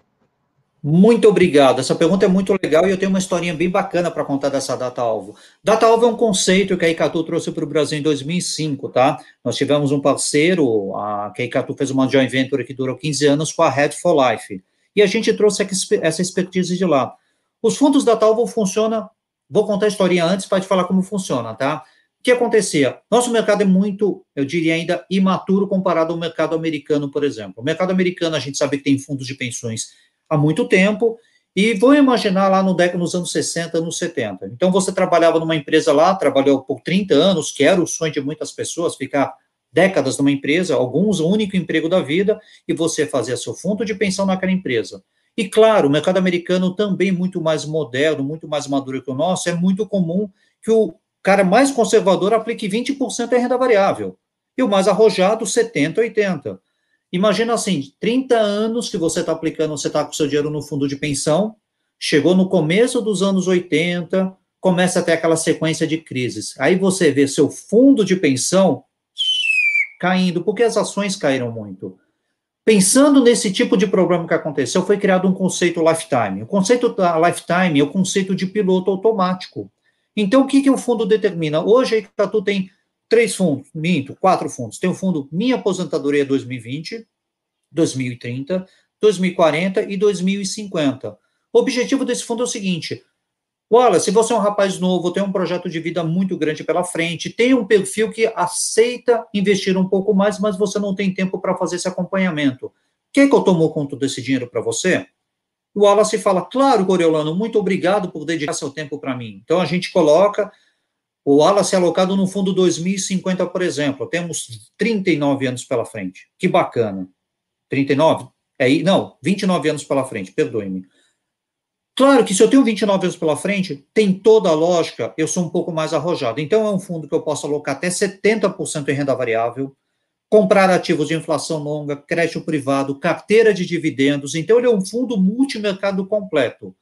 Muito obrigado. Essa pergunta é muito legal e eu tenho uma historinha bem bacana para contar dessa data-alvo. Data-alvo é um conceito que a Icatu trouxe para o Brasil em 2005, tá? Nós tivemos um parceiro, a, que a Icatu fez uma joint venture que durou 15 anos com a Head for Life. E a gente trouxe essa expertise de lá. Os fundos data-alvo funcionam, vou contar a historinha antes para te falar como funciona, tá? O que acontecia? Nosso mercado é muito, eu diria ainda, imaturo comparado ao mercado americano, por exemplo. O mercado americano, a gente sabe que tem fundos de pensões há muito tempo, e vou imaginar lá no década, nos anos 60, anos 70. Então, você trabalhava numa empresa lá, trabalhou por 30 anos, que era o sonho de muitas pessoas, ficar décadas numa empresa, alguns o único emprego da vida, e você fazia seu fundo de pensão naquela empresa. E claro, o mercado americano também muito mais moderno, muito mais maduro que o nosso, é muito comum que o cara mais conservador aplique 20% em renda variável, e o mais arrojado 70, 80. Imagina assim, 30 anos que você está aplicando, você está com seu dinheiro no fundo de pensão, chegou no começo dos anos 80, começa a ter aquela sequência de crises. Aí você vê seu fundo de pensão caindo, porque as ações caíram muito. Pensando nesse tipo de problema que aconteceu, foi criado um conceito lifetime. O conceito da lifetime é o conceito de piloto automático. Então, o que, que o fundo determina? Hoje, a tem três fundos, minto, quatro fundos. Tem o fundo Minha Aposentadoria 2020, 2030, 2040 e 2050. O objetivo desse fundo é o seguinte: olha, se você é um rapaz novo, tem um projeto de vida muito grande pela frente, tem um perfil que aceita investir um pouco mais, mas você não tem tempo para fazer esse acompanhamento. Quem que eu tomo conta desse dinheiro para você? O Wallace fala, claro, Coriolano, muito obrigado por dedicar seu tempo para mim. Então a gente coloca o Wallace é alocado no fundo 2050, por exemplo. Temos 39 anos pela frente. Que bacana. 39? É, não, 29 anos pela frente, perdoe-me. Claro que se eu tenho 29 anos pela frente, tem toda a lógica, eu sou um pouco mais arrojado. Então, é um fundo que eu posso alocar até 70% em renda variável, comprar ativos de inflação longa, crédito privado, carteira de dividendos. Então, ele é um fundo multimercado completo.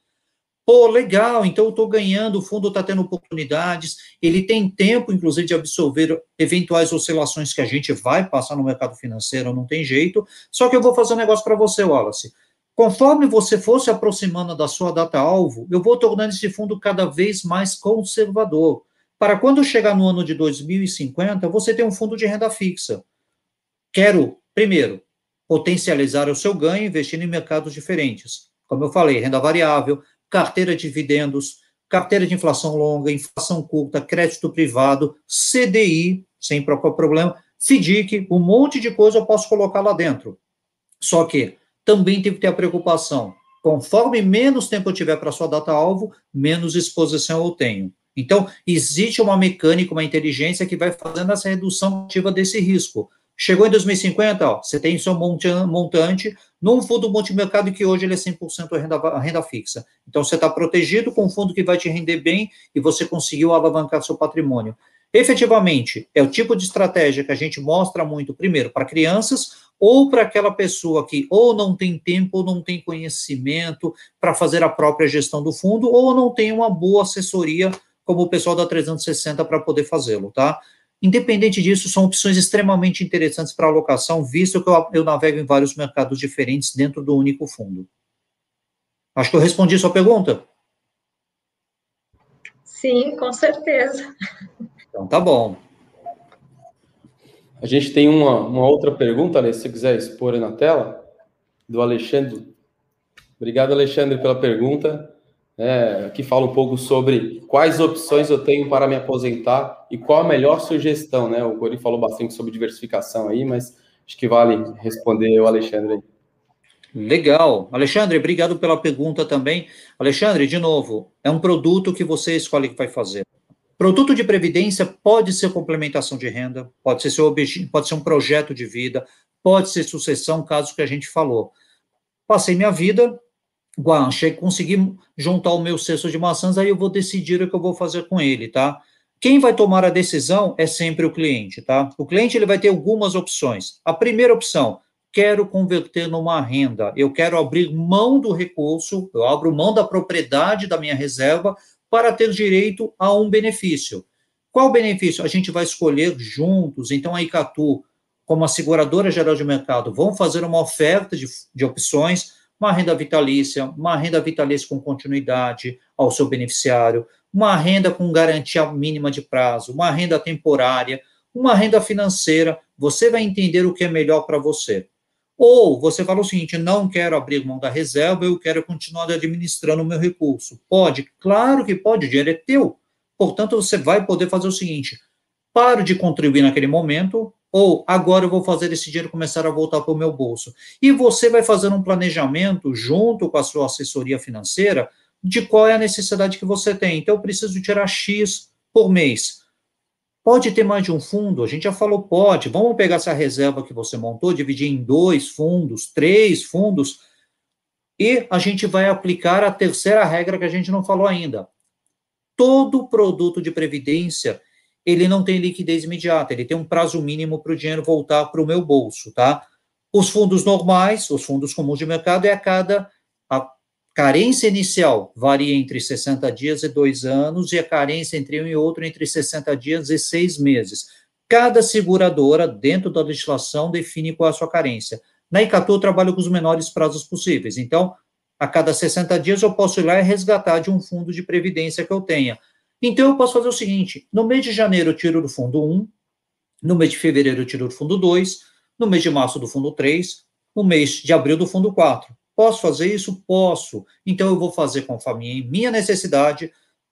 Pô, legal, então eu estou ganhando, o fundo está tendo oportunidades, ele tem tempo, inclusive, de absorver eventuais oscilações que a gente vai passar no mercado financeiro, não tem jeito. Só que eu vou fazer um negócio para você, Wallace. Conforme você for se aproximando da sua data-alvo, eu vou tornando esse fundo cada vez mais conservador. Para quando chegar no ano de 2050, você ter um fundo de renda fixa. Quero, primeiro, potencializar o seu ganho investindo em mercados diferentes. Como eu falei, renda variável, carteira de dividendos, carteira de inflação longa, inflação curta, crédito privado, CDI, sem qualquer problema, FDIC, um monte de coisa eu posso colocar lá dentro. Só que também tem que ter a preocupação, conforme menos tempo eu tiver para sua data-alvo, menos exposição eu tenho. Então, existe uma mecânica, uma inteligência que vai fazendo essa redução ativa desse risco. Chegou em 2050, ó, você tem seu montante num fundo multimercado que hoje ele é 100% renda, renda fixa. Então, você está protegido com um fundo que vai te render bem e você conseguiu alavancar seu patrimônio. Efetivamente, é o tipo de estratégia que a gente mostra muito, primeiro, para crianças ou para aquela pessoa que ou não tem tempo ou não tem conhecimento para fazer a própria gestão do fundo ou não tem uma boa assessoria como o pessoal da 360 para poder fazê-lo, tá? Independente disso, são opções extremamente interessantes para alocação, visto que eu, eu navego em vários mercados diferentes dentro do único fundo. Acho que eu respondi sua pergunta. Sim, com certeza. Então tá bom. A gente tem uma, uma outra pergunta, né, se você quiser expor aí na tela, do Alexandre. Obrigado, Alexandre, pela pergunta é, que fala um pouco sobre quais opções eu tenho para me aposentar e qual a melhor sugestão, né? O Cori falou bastante sobre diversificação aí, mas acho que vale responder o Alexandre. Legal. Alexandre, obrigado pela pergunta também. Alexandre, de novo, é um produto que você escolhe que vai fazer. Produto de previdência pode ser complementação de renda, pode ser seu objetivo, pode ser um projeto de vida, pode ser sucessão, caso que a gente falou. Passei minha vida Guanche, consegui juntar o meu cesto de maçãs, aí eu vou decidir o que eu vou fazer com ele, tá? Quem vai tomar a decisão é sempre o cliente, tá? O cliente ele vai ter algumas opções. A primeira opção, quero converter numa renda, eu quero abrir mão do recurso, eu abro mão da propriedade da minha reserva para ter direito a um benefício. Qual benefício? A gente vai escolher juntos. Então, a Icatu, como a seguradora geral de mercado, vão fazer uma oferta de, de opções uma renda vitalícia, uma renda vitalícia com continuidade ao seu beneficiário, uma renda com garantia mínima de prazo, uma renda temporária, uma renda financeira, você vai entender o que é melhor para você. Ou você fala o seguinte: não quero abrir mão da reserva, eu quero continuar administrando o meu recurso. Pode? Claro que pode, o dinheiro é teu. Portanto, você vai poder fazer o seguinte: pare de contribuir naquele momento, ou agora eu vou fazer esse dinheiro começar a voltar para o meu bolso. E você vai fazer um planejamento junto com a sua assessoria financeira de qual é a necessidade que você tem. Então, eu preciso tirar X por mês. Pode ter mais de um fundo? A gente já falou, pode. Vamos pegar essa reserva que você montou, dividir em dois fundos, três fundos, e a gente vai aplicar a terceira regra que a gente não falou ainda. Todo produto de previdência ele não tem liquidez imediata, ele tem um prazo mínimo para o dinheiro voltar para o meu bolso, tá? Os fundos normais, os fundos comuns de mercado, é a cada. A carência inicial varia entre 60 dias e dois anos, e a carência entre um e outro entre 60 dias e seis meses. Cada seguradora, dentro da legislação, define qual é a sua carência. Na Icatu, eu trabalho com os menores prazos possíveis. Então, a cada 60 dias, eu posso ir lá e resgatar de um fundo de previdência que eu tenha. Então, eu posso fazer o seguinte: no mês de janeiro eu tiro do fundo 1, no mês de fevereiro eu tiro do fundo 2, no mês de março do fundo 3, no mês de abril do fundo 4. Posso fazer isso? Posso. Então, eu vou fazer conforme minha necessidade,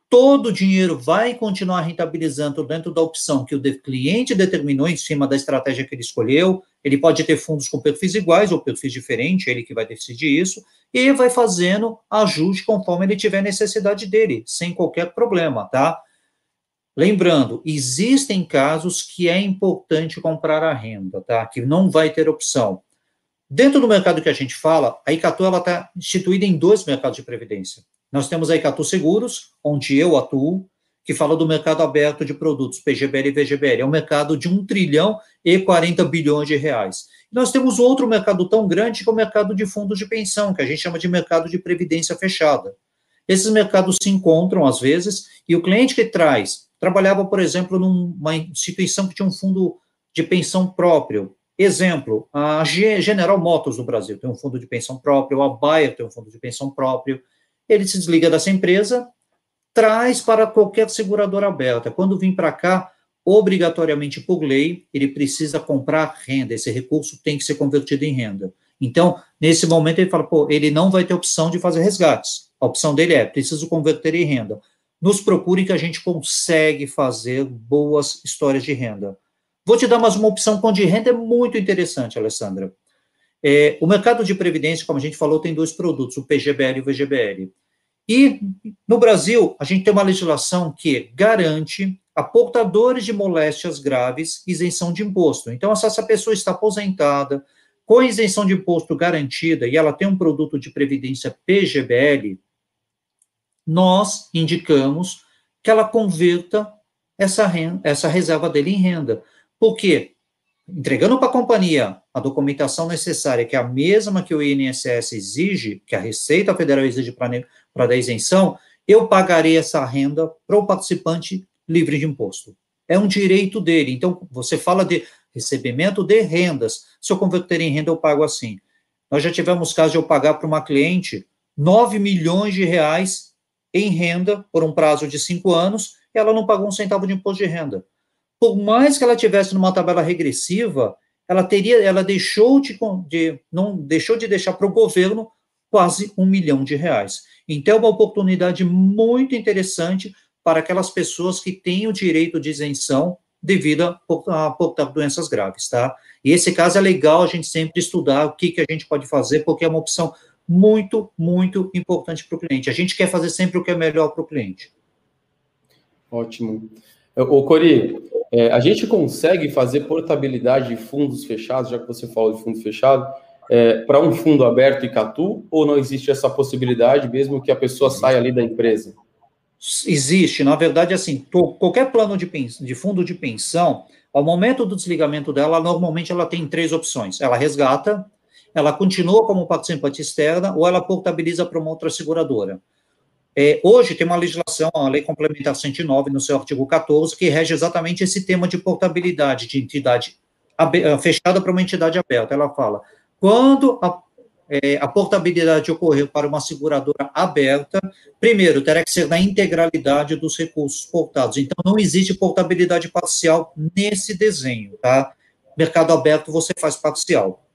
todo o dinheiro vai continuar rentabilizando dentro da opção que o cliente determinou em cima da estratégia que ele escolheu. Ele pode ter fundos com perfis iguais ou perfis diferentes, ele que vai decidir isso, e vai fazendo ajuste conforme ele tiver necessidade dele, sem qualquer problema, tá? Lembrando, existem casos que é importante comprar a renda, tá? Que não vai ter opção. Dentro do mercado que a gente fala, a Icatu está instituída em dois mercados de previdência. Nós temos a Icatu Seguros, onde eu atuo, que fala do mercado aberto de produtos, PGBL e VGBL. É um mercado de 1 trilhão e 40 bilhões de reais. Nós temos outro mercado tão grande que é o mercado de fundos de pensão, que a gente chama de mercado de previdência fechada. Esses mercados se encontram às vezes, e o cliente que traz trabalhava, por exemplo, numa instituição que tinha um fundo de pensão próprio. Exemplo, a General Motors do Brasil tem um fundo de pensão próprio, a Bayer tem um fundo de pensão próprio. Ele se desliga dessa empresa, traz para qualquer seguradora aberta. Quando vem para cá, obrigatoriamente por lei, ele precisa comprar renda, esse recurso tem que ser convertido em renda. Então, nesse momento, ele fala, pô, ele não vai ter opção de fazer resgates. A opção dele é, preciso converter em renda. Nos procure que a gente consegue fazer boas histórias de renda. Vou te dar mais uma opção com de renda é muito interessante, Alessandra. É, o mercado de previdência, como a gente falou, tem dois produtos, o PGBL e o VGBL. E no Brasil, a gente tem uma legislação que garante a portadores de moléstias graves isenção de imposto. Então, se essa pessoa está aposentada, com isenção de imposto garantida e ela tem um produto de previdência PGBL, nós indicamos que ela converta essa, renda, essa reserva dele em renda. Por quê? Entregando para a companhia a documentação necessária, que é a mesma que o INSS exige, que a Receita Federal exige para dar isenção, eu pagarei essa renda para o participante livre de imposto. É um direito dele. Então, você fala de recebimento de rendas. Se eu converter em renda, eu pago assim. Nós já tivemos casos de eu pagar para uma cliente 9 milhões de reais em renda por um prazo de cinco anos, e ela não pagou um centavo de imposto de renda. Por mais que ela tivesse numa tabela regressiva, ela teria, ela deixou de, de não deixou de deixar para o governo quase um milhão de reais. Então, é uma oportunidade muito interessante para aquelas pessoas que têm o direito de isenção devido a, portar doenças graves, tá? E esse caso é legal a gente sempre estudar o que, que a gente pode fazer, porque é uma opção muito, muito importante para o cliente. A gente quer fazer sempre o que é melhor para o cliente. Ótimo. Ô, Cori, é, a gente consegue fazer portabilidade de fundos fechados, já que você falou de fundo fechado, é, para um fundo aberto e catu, ou não existe essa possibilidade, mesmo que a pessoa saia ali da empresa? Existe, na verdade, assim, qualquer plano de, de fundo de pensão, ao momento do desligamento dela, normalmente ela tem três opções. Ela resgata, ela continua como participante externa ou ela portabiliza para uma outra seguradora. É, hoje tem uma legislação, a Lei Complementar 109, no seu artigo 14, que rege exatamente esse tema de portabilidade de entidade fechada para uma entidade aberta. Ela fala, quando a é, a portabilidade ocorrer para uma seguradora aberta, primeiro, terá que ser na integralidade dos recursos portados. Então, não existe portabilidade parcial nesse desenho, tá? Mercado aberto, você faz parcial.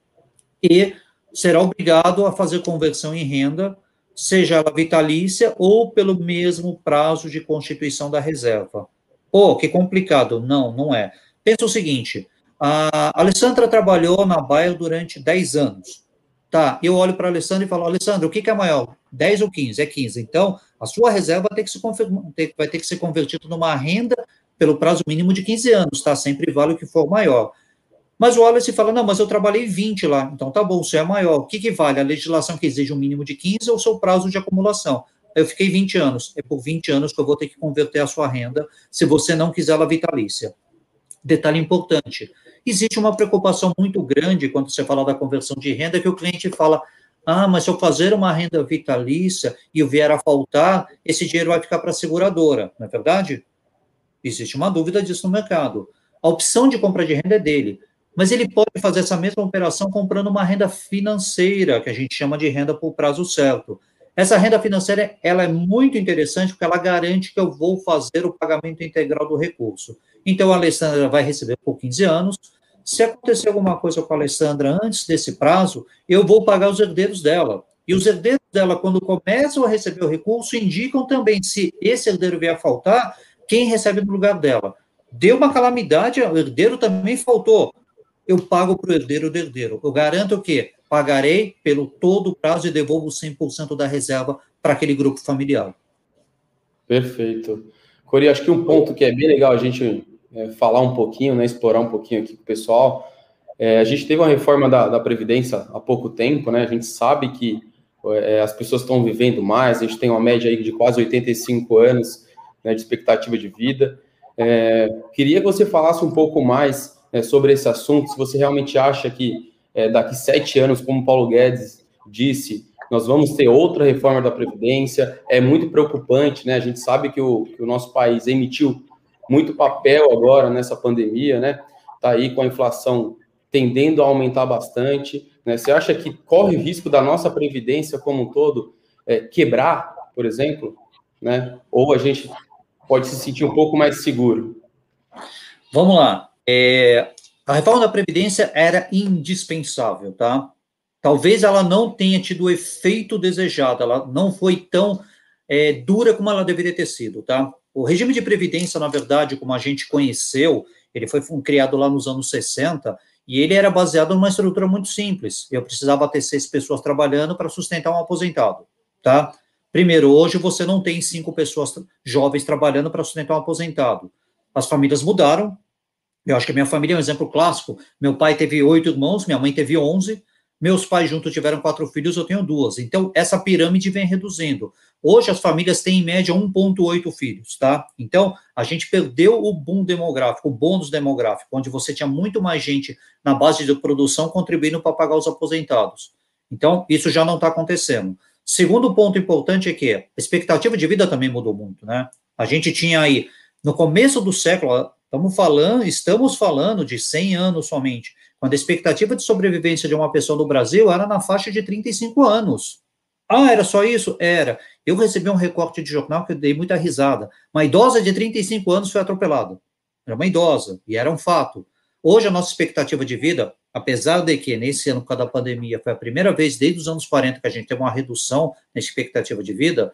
E será obrigado a fazer conversão em renda, seja ela vitalícia ou pelo mesmo prazo de constituição da reserva. Pô, que complicado. Não, não é. Pensa o seguinte, a Alessandra trabalhou na Bayer durante 10 anos. Tá, eu olho para a Alessandra e falo, Alessandra, o que, que, é maior? 10 ou 15? É 15. Então, a sua reserva tem que se vai ter que ser convertida numa renda pelo prazo mínimo de 15 anos, tá? Sempre vale o que for maior. Mas o Wallace fala, não, mas eu trabalhei 20 lá. Então, tá bom, seu é maior. O que, que vale? A legislação que exige um mínimo de 15 ou o seu prazo de acumulação? Eu fiquei 20 anos. É por 20 anos que eu vou ter que converter a sua renda, se você não quiser ela vitalícia. Detalhe importante, existe uma preocupação muito grande quando você fala da conversão de renda, que o cliente fala, ah, mas se eu fazer uma renda vitalícia e eu vier a faltar, esse dinheiro vai ficar para a seguradora, não é verdade? Existe uma dúvida disso no mercado. A opção de compra de renda é dele, mas ele pode fazer essa mesma operação comprando uma renda financeira, que a gente chama de renda por prazo certo. Essa renda financeira, ela é muito interessante porque ela garante que eu vou fazer o pagamento integral do recurso. Então, a Alessandra vai receber por 15 anos. Se acontecer alguma coisa com a Alessandra antes desse prazo, eu vou pagar os herdeiros dela. E os herdeiros dela, quando começam a receber o recurso, indicam também se esse herdeiro vier a faltar, quem recebe no lugar dela. Deu uma calamidade, o herdeiro também faltou. Eu pago para o herdeiro do herdeiro. Eu garanto que pagarei pelo todo o prazo e devolvo 100% da reserva para aquele grupo familiar. Perfeito. Cori, acho que um ponto que é bem legal a gente é, falar um pouquinho, né, explorar um pouquinho aqui com o pessoal. É, a gente teve uma reforma da, da, Previdência há pouco tempo, né? A gente sabe que é, as pessoas estão vivendo mais, a gente tem uma média aí de quase 85 anos né, de expectativa de vida. É, queria que você falasse um pouco mais né, sobre esse assunto, se você realmente acha que é, daqui sete anos, como Paulo Guedes disse, nós vamos ter outra reforma da Previdência, é muito preocupante, né? A gente sabe que o, que o nosso país emitiu muito papel agora nessa pandemia, né? Está aí com a inflação tendendo a aumentar bastante. Né? Você acha que corre o risco da nossa Previdência como um todo é, quebrar, por exemplo? Né? Ou a gente pode se sentir um pouco mais seguro? Vamos lá. É, a reforma da Previdência era indispensável, tá? Talvez ela não tenha tido o efeito desejado, ela não foi tão é, dura como ela deveria ter sido, tá? O regime de previdência, na verdade, como a gente conheceu, ele foi criado lá nos anos 60 e ele era baseado numa estrutura muito simples. Eu precisava ter seis pessoas trabalhando para sustentar um aposentado, tá? Primeiro, hoje você não tem cinco pessoas jovens trabalhando para sustentar um aposentado. As famílias mudaram. Eu acho que a minha família é um exemplo clássico. Meu pai teve oito irmãos, minha mãe teve onze. Meus pais juntos tiveram quatro filhos, eu tenho duas. Então, essa pirâmide vem reduzindo. Hoje, as famílias têm, em média, 1,8 filhos, tá? Então, a gente perdeu o boom demográfico, o bônus demográfico, onde você tinha muito mais gente na base de produção contribuindo para pagar os aposentados. Então, isso já não está acontecendo. Segundo ponto importante é que a expectativa de vida também mudou muito, né? A gente tinha aí, no começo do século, estamos falando, estamos falando de 100 anos somente quando a expectativa de sobrevivência de uma pessoa no Brasil era na faixa de 35 anos. Ah, era só isso? Era. Eu recebi um recorte de jornal que eu dei muita risada. Uma idosa de 35 anos foi atropelada. Era uma idosa, e era um fato. Hoje, a nossa expectativa de vida, apesar de que nesse ano, por causa da pandemia, foi a primeira vez desde os anos 40 que a gente teve uma redução na expectativa de vida,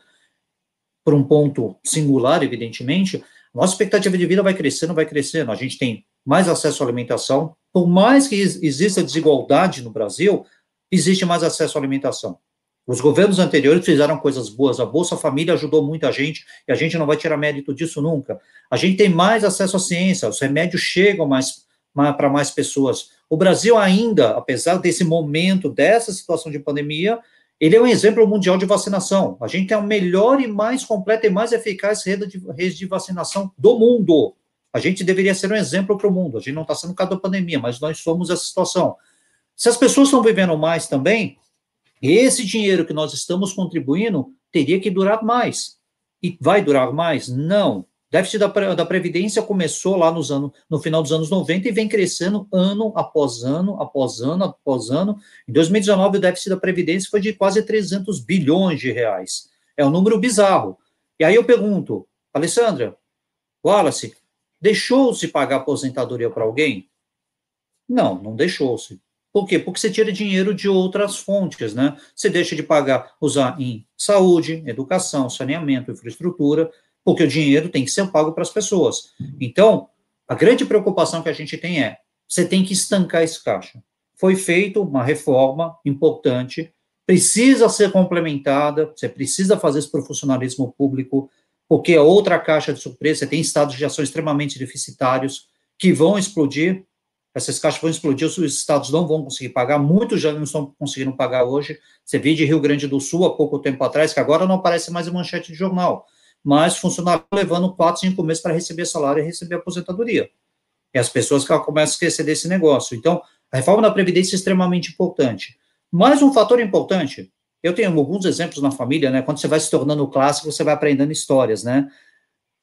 por um ponto singular, evidentemente, nossa expectativa de vida vai crescendo, vai crescendo. A gente tem mais acesso à alimentação, por mais que exista desigualdade no Brasil, existe mais acesso à alimentação. Os governos anteriores fizeram coisas boas, a Bolsa Família ajudou muita gente, e a gente não vai tirar mérito disso nunca. A gente tem mais acesso à ciência, os remédios chegam mais, mais para mais pessoas. O Brasil ainda, apesar desse momento, dessa situação de pandemia, ele é um exemplo mundial de vacinação. A gente tem a melhor e mais completa e mais eficaz rede de, rede de vacinação do mundo. A gente deveria ser um exemplo para o mundo. A gente não está sendo por causa da pandemia, mas nós somos essa situação. Se as pessoas estão vivendo mais também, esse dinheiro que nós estamos contribuindo teria que durar mais. E vai durar mais? Não. Déficit da, da Previdência começou lá nos anos, no final dos anos 90 e vem crescendo ano após ano, após ano, após ano. Em 2019, o déficit da Previdência foi de quase 300 bilhões de reais. É um número bizarro. E aí eu pergunto, Alessandra, Wallace, Deixou-se pagar aposentadoria para alguém? Não, não deixou-se. Por quê? Porque você tira dinheiro de outras fontes, né? Você deixa de pagar, usar em saúde, educação, saneamento, infraestrutura, porque o dinheiro tem que ser pago para as pessoas. Então, a grande preocupação que a gente tem é, você tem que estancar esse caixa. Foi feita uma reforma importante, precisa ser complementada, você precisa fazer esse profissionalismo público, porque é outra caixa de surpresa, você tem estados de ação extremamente deficitários que vão explodir, essas caixas vão explodir, os estados não vão conseguir pagar, muitos já não estão conseguindo pagar hoje, você viu de Rio Grande do Sul há pouco tempo atrás, que agora não aparece mais em manchete de jornal, mas funcionários levando quatro, cinco meses para receber salário e receber aposentadoria. E as pessoas que começam a esquecer desse negócio. Então, a reforma da Previdência é extremamente importante. Mais um fator importante, eu tenho alguns exemplos na família, né? Quando você vai se tornando clássico, você vai aprendendo histórias, né?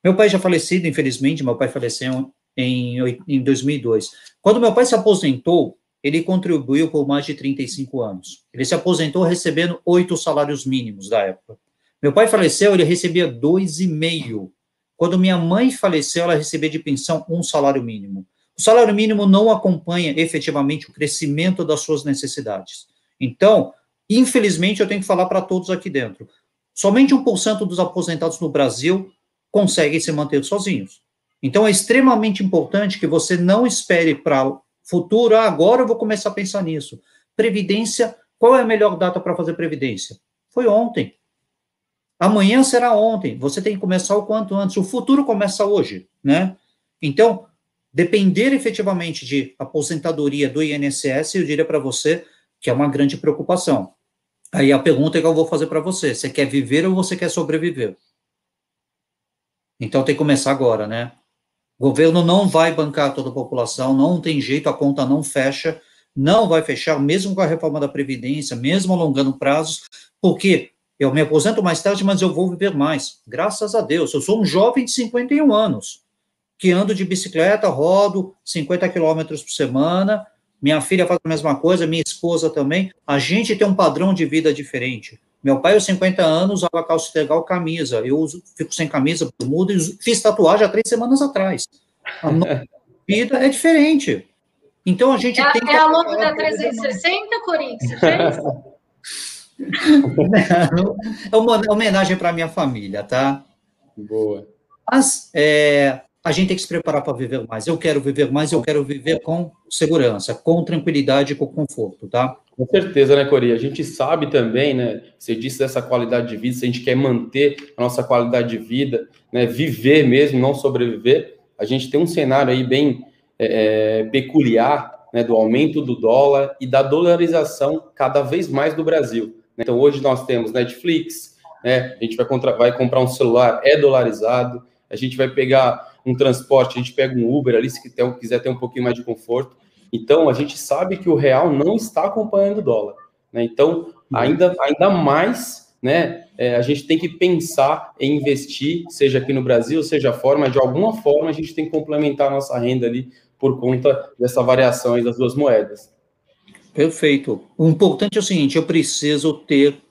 Meu pai já falecido, infelizmente, meu pai faleceu em, em 2002. Quando meu pai se aposentou, ele contribuiu por mais de 35 anos. Ele se aposentou recebendo oito salários mínimos da época. Meu pai faleceu, ele recebia dois e meio. Quando minha mãe faleceu, ela recebia de pensão um salário mínimo. O salário mínimo não acompanha efetivamente o crescimento das suas necessidades. Então, Infelizmente, eu tenho que falar para todos aqui dentro. Somente 1% dos aposentados no Brasil conseguem se manter sozinhos. Então, é extremamente importante que você não espere para o futuro, ah, agora eu vou começar a pensar nisso. Previdência, qual é a melhor data para fazer previdência? Foi ontem. Amanhã será ontem. Você tem que começar o quanto antes. O futuro começa hoje, né? Então, depender efetivamente de aposentadoria do INSS, eu diria para você que é uma grande preocupação. Aí a pergunta que eu vou fazer para você: você quer viver ou você quer sobreviver? Então tem que começar agora, né? O governo não vai bancar toda a população, não tem jeito, a conta não fecha. não vai fechar, mesmo com a reforma da Previdência, mesmo alongando prazos, porque eu me aposento mais tarde, mas eu vou viver mais. Graças a Deus. Eu sou um jovem de 51 anos, que ando de bicicleta, rodo 50 quilômetros por semana. Minha filha faz a mesma coisa, minha esposa também. A gente tem um padrão de vida diferente. Meu pai, aos 50 anos, usava calça integral, camisa. Eu uso, fico sem camisa, mudo e fiz tatuagem há três semanas atrás. A nossa vida é diferente. Então a gente é, tem que. É a logo da 360, Corinthians? é uma homenagem para minha família, tá? Boa. Mas é, a gente tem que se preparar para viver mais. Eu quero viver mais, eu quero viver com segurança, com tranquilidade e com conforto, tá? Com certeza, né, Cori? A gente sabe também, né? Você disse dessa qualidade de vida, se a gente quer manter a nossa qualidade de vida, né? Viver mesmo, não sobreviver, a gente tem um cenário aí bem é, é, peculiar, né? Do aumento do dólar e da dolarização cada vez mais do Brasil. Né? Então, hoje nós temos Netflix, né? A gente vai, contra, vai comprar um celular, é dolarizado. A gente vai pegar um transporte, a gente pega um Uber ali, se quiser ter um pouquinho mais de conforto. Então, a gente sabe que o real não está acompanhando o dólar. Né? Então, ainda, ainda mais, né, é, a gente tem que pensar em investir, seja aqui no Brasil, seja fora, mas de alguma forma a gente tem que complementar a nossa renda ali por conta dessa variação das duas moedas. Perfeito. O importante é o seguinte: eu preciso ter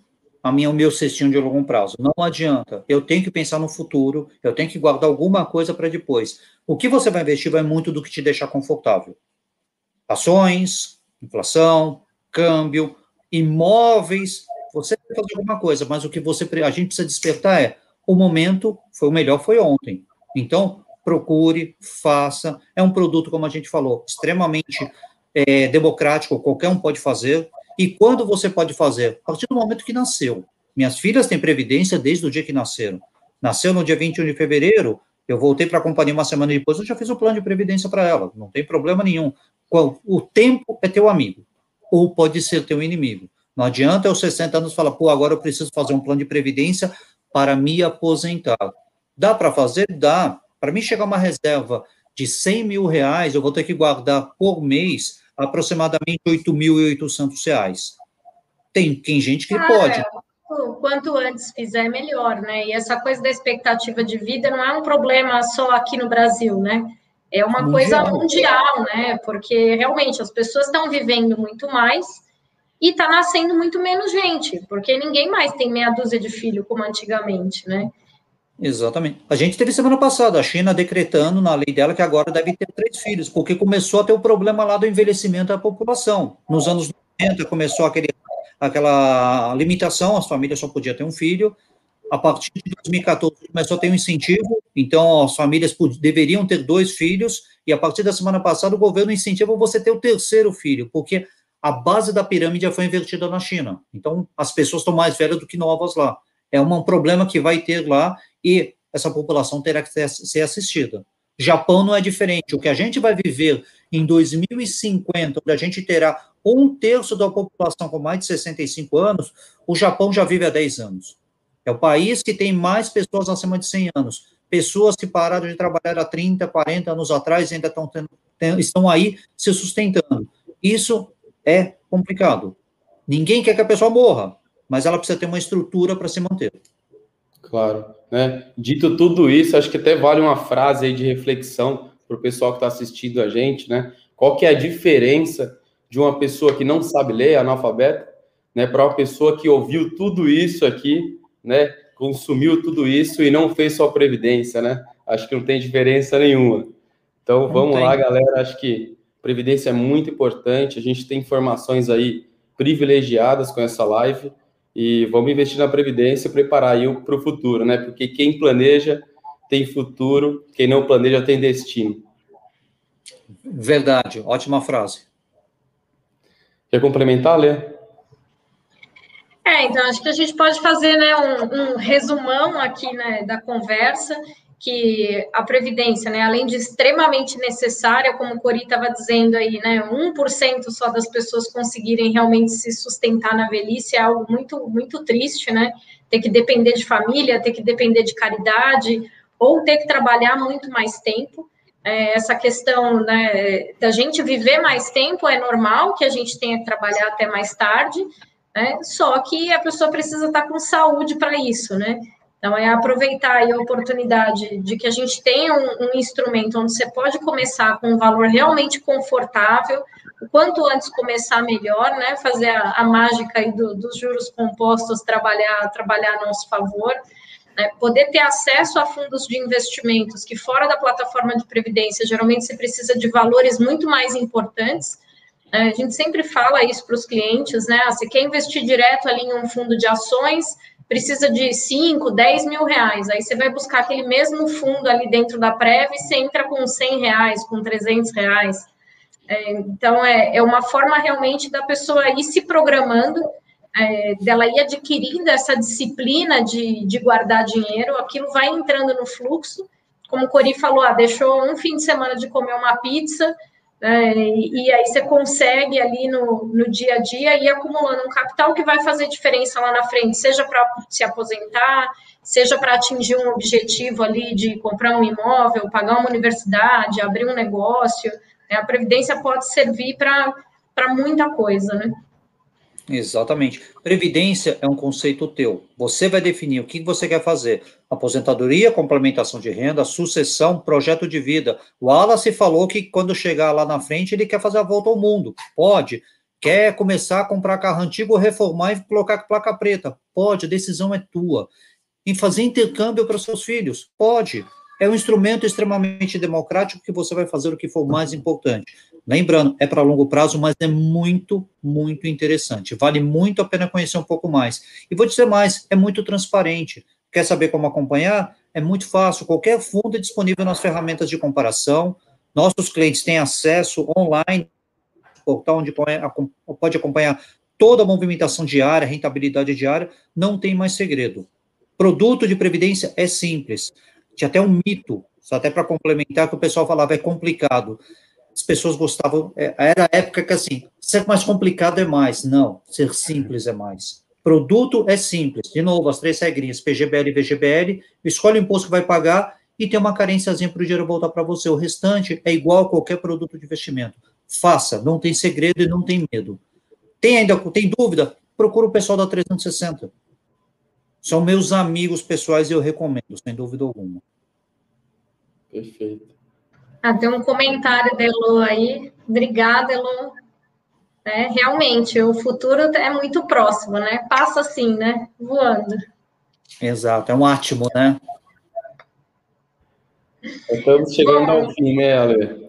a minha, o meu cestinho de longo prazo. Não adianta. Eu tenho que pensar no futuro, eu tenho que guardar alguma coisa para depois. O que você vai investir vai muito do que te deixar confortável. Ações, inflação, câmbio, imóveis. Você que fazer alguma coisa, mas o que você a gente precisa despertar é o momento foi o melhor foi ontem. Então, procure, faça. É um produto, como a gente falou, extremamente é, democrático, qualquer um pode fazer. E quando você pode fazer? A partir do momento que nasceu. Minhas filhas têm previdência desde o dia que nasceram. Nasceu no dia 21 de fevereiro, eu voltei para a companhia uma semana depois, eu já fiz o plano de previdência para ela, não tem problema nenhum. O tempo é teu amigo, ou pode ser teu inimigo. Não adianta eu, 60 anos, falar, pô, agora eu preciso fazer um plano de previdência para me aposentar. Dá para fazer? Dá. Para mim chegar uma reserva de 100 mil reais, eu vou ter que guardar por mês aproximadamente R$ 8.800. Tem, tem gente que ah, pode. É. Quanto antes fizer, melhor, né? E essa coisa da expectativa de vida não é um problema só aqui no Brasil, né? É uma mundial. coisa mundial, né? Porque realmente as pessoas estão vivendo muito mais e está nascendo muito menos gente, porque ninguém mais tem meia dúzia de filho como antigamente, né? Exatamente. A gente teve semana passada a China decretando na lei dela que agora deve ter três filhos, porque começou a ter o problema lá do envelhecimento da população. Nos anos 90 começou aquele, aquela limitação, as famílias só podiam ter um filho. A partir de 2014 começou a ter um incentivo, então as famílias deveriam ter dois filhos, e a partir da semana passada o governo incentiva você ter o terceiro filho, porque a base da pirâmide foi invertida na China. Então as pessoas estão mais velhas do que novas lá. É um problema que vai ter lá e essa população terá que ser assistida. Japão não é diferente. O que a gente vai viver em 2050, onde a gente terá um terço da população com mais de 65 anos, o Japão já vive há 10 anos. É o país que tem mais pessoas acima de 100 anos. Pessoas que pararam de trabalhar há 30, 40 anos atrás ainda estão, tendo, estão aí se sustentando. Isso é complicado. Ninguém quer que a pessoa morra, mas ela precisa ter uma estrutura para se manter. Claro. Né? Dito tudo isso, acho que até vale uma frase aí de reflexão para o pessoal que está assistindo a gente, né? Qual que é a diferença de uma pessoa que não sabe ler, analfabeta, né, para uma pessoa que ouviu tudo isso aqui, né, consumiu tudo isso e não fez sua previdência, né? Acho que não tem diferença nenhuma. Então, vamos lá, galera. Acho que previdência é muito importante. A gente tem informações aí privilegiadas com essa live e vamos investir na previdência e preparar aí para o futuro, né? Porque quem planeja tem futuro, quem não planeja tem destino. Verdade, ótima frase. Quer complementar, Lê? É, então acho que a gente pode fazer né, um, um resumão aqui né, da conversa que a previdência, né, além de extremamente necessária, como o Cori estava dizendo aí, né, 1% só das pessoas conseguirem realmente se sustentar na velhice é algo muito muito triste, né? Ter que depender de família, ter que depender de caridade ou ter que trabalhar muito mais tempo. é, essa questão né, da gente viver mais tempo, é normal que a gente tenha que trabalhar até mais tarde, né? Só que a pessoa precisa estar com saúde para isso, né? Então, é aproveitar a oportunidade de que a gente tenha um, um, instrumento onde você pode começar com um valor realmente confortável, o quanto antes começar, melhor, né? Fazer a, a mágica aí do, dos juros compostos trabalhar, trabalhar a nosso favor. Né? Poder ter acesso a fundos de investimentos que fora da plataforma de previdência, geralmente você precisa de valores muito mais importantes, né? a gente sempre fala isso para os clientes, né? Ah, você quer investir direto ali em um fundo de ações, precisa de 5, 10 mil reais. Aí você vai buscar aquele mesmo fundo ali dentro da Prev e você entra com 100 reais, com 300 reais. É, então, é, é uma forma realmente da pessoa ir se programando, é, dela ir adquirindo essa disciplina de, de guardar dinheiro, aquilo vai entrando no fluxo. Como o Cori falou, ah, deixou um fim de semana de comer uma pizza, é, e aí você consegue ali no, no dia a dia ir acumulando um capital que vai fazer diferença lá na frente, seja para se aposentar, seja para atingir um objetivo ali de comprar um imóvel, pagar uma universidade, abrir um negócio. Né? A Previdência pode servir para muita coisa, né? Exatamente. Previdência é um conceito teu. Você vai definir o que você quer fazer. Aposentadoria, complementação de renda, sucessão, projeto de vida. O Wallace falou que quando chegar lá na frente, ele quer fazer a volta ao mundo. Pode. Quer começar a comprar carro antigo, reformar e colocar placa preta. Pode, a decisão é tua. Em fazer intercâmbio para seus filhos. Pode. É um instrumento extremamente democrático que você vai fazer o que for mais importante. Lembrando, é para longo prazo, mas é muito, muito interessante. Vale muito a pena conhecer um pouco mais. E vou dizer mais, é muito transparente. Quer saber como acompanhar? É muito fácil. Qualquer fundo é disponível nas ferramentas de comparação. Nossos clientes têm acesso online, portal onde pode acompanhar toda a movimentação diária, rentabilidade diária. Não tem mais segredo. Produto de previdência é simples. Tinha até um mito, só até para complementar, que o pessoal falava é complicado as pessoas gostavam, é, era a época que assim, ser mais complicado é mais, não, ser simples é mais. Produto é simples, de novo, as três regrinhas, PGBL e VGBL, escolhe o imposto que vai pagar e tem uma carênciazinha para o dinheiro voltar para você, o restante é igual a qualquer produto de investimento. Faça, não tem segredo e não tem medo. Tem ainda, tem dúvida? Procura o pessoal da 360. São meus amigos pessoais e eu recomendo, sem dúvida alguma. Perfeito. Ah, tem um comentário da Elo aí. Obrigada, Elo. É, realmente, o futuro é muito próximo, né? Passa assim, né? Voando. Exato, é um ótimo, né? Estamos chegando Bom, ao fim, né, Ale?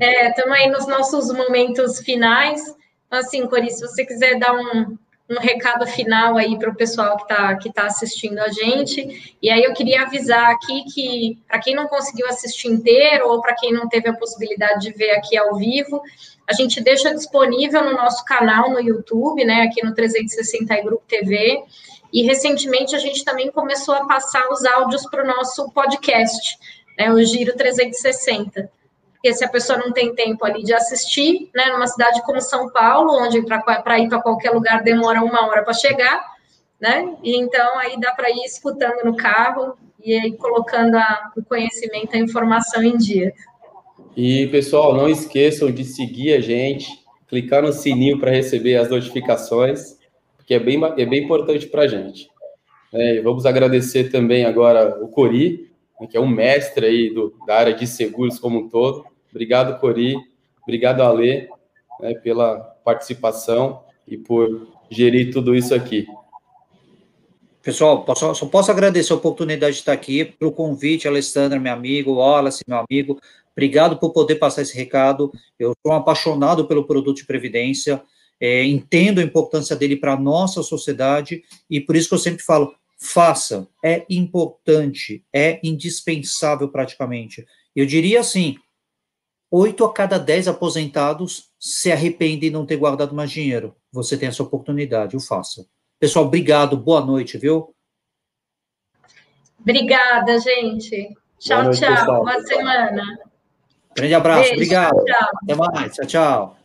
É, estamos aí nos nossos momentos finais. Assim, Cori, se você quiser dar um, um recado final aí para o pessoal que está que tá assistindo a gente. E aí eu queria avisar aqui que, para quem não conseguiu assistir inteiro, ou para quem não teve a possibilidade de ver aqui ao vivo, a gente deixa disponível no nosso canal no YouTube, né, aqui no 360 e Grupo TV. E recentemente a gente também começou a passar os áudios para o nosso podcast, né, o Giro 360 porque se a pessoa não tem tempo ali de assistir, né, numa cidade como São Paulo, onde para ir para qualquer lugar demora uma hora para chegar, né, e então aí dá para ir escutando no carro e aí colocando a, o conhecimento, a informação em dia. E, pessoal, não esqueçam de seguir a gente, clicar no sininho para receber as notificações, porque é bem, é bem importante para a gente. É, vamos agradecer também agora o Cori, né, que é um mestre aí do, da área de seguros como um todo. Obrigado, Cori. Obrigado, Alê, né, pela participação e por gerir tudo isso aqui. Pessoal, posso, só posso agradecer a oportunidade de estar aqui, pelo convite, Alessandra, meu amigo, Wallace, meu amigo. Obrigado por poder passar esse recado. Eu sou um apaixonado pelo produto de previdência, é, entendo a importância dele para a nossa sociedade e por isso que eu sempre falo: faça, é importante, é indispensável praticamente. Eu diria assim: oito a cada dez aposentados se arrependem de não ter guardado mais dinheiro. Você tem essa oportunidade, o faça. Pessoal, obrigado, boa noite, viu? Obrigada, gente. Tchau, noite, tchau. Pessoal. Boa semana. Grande abraço, Beijo, obrigado. Tchau. Até mais, tchau, tchau.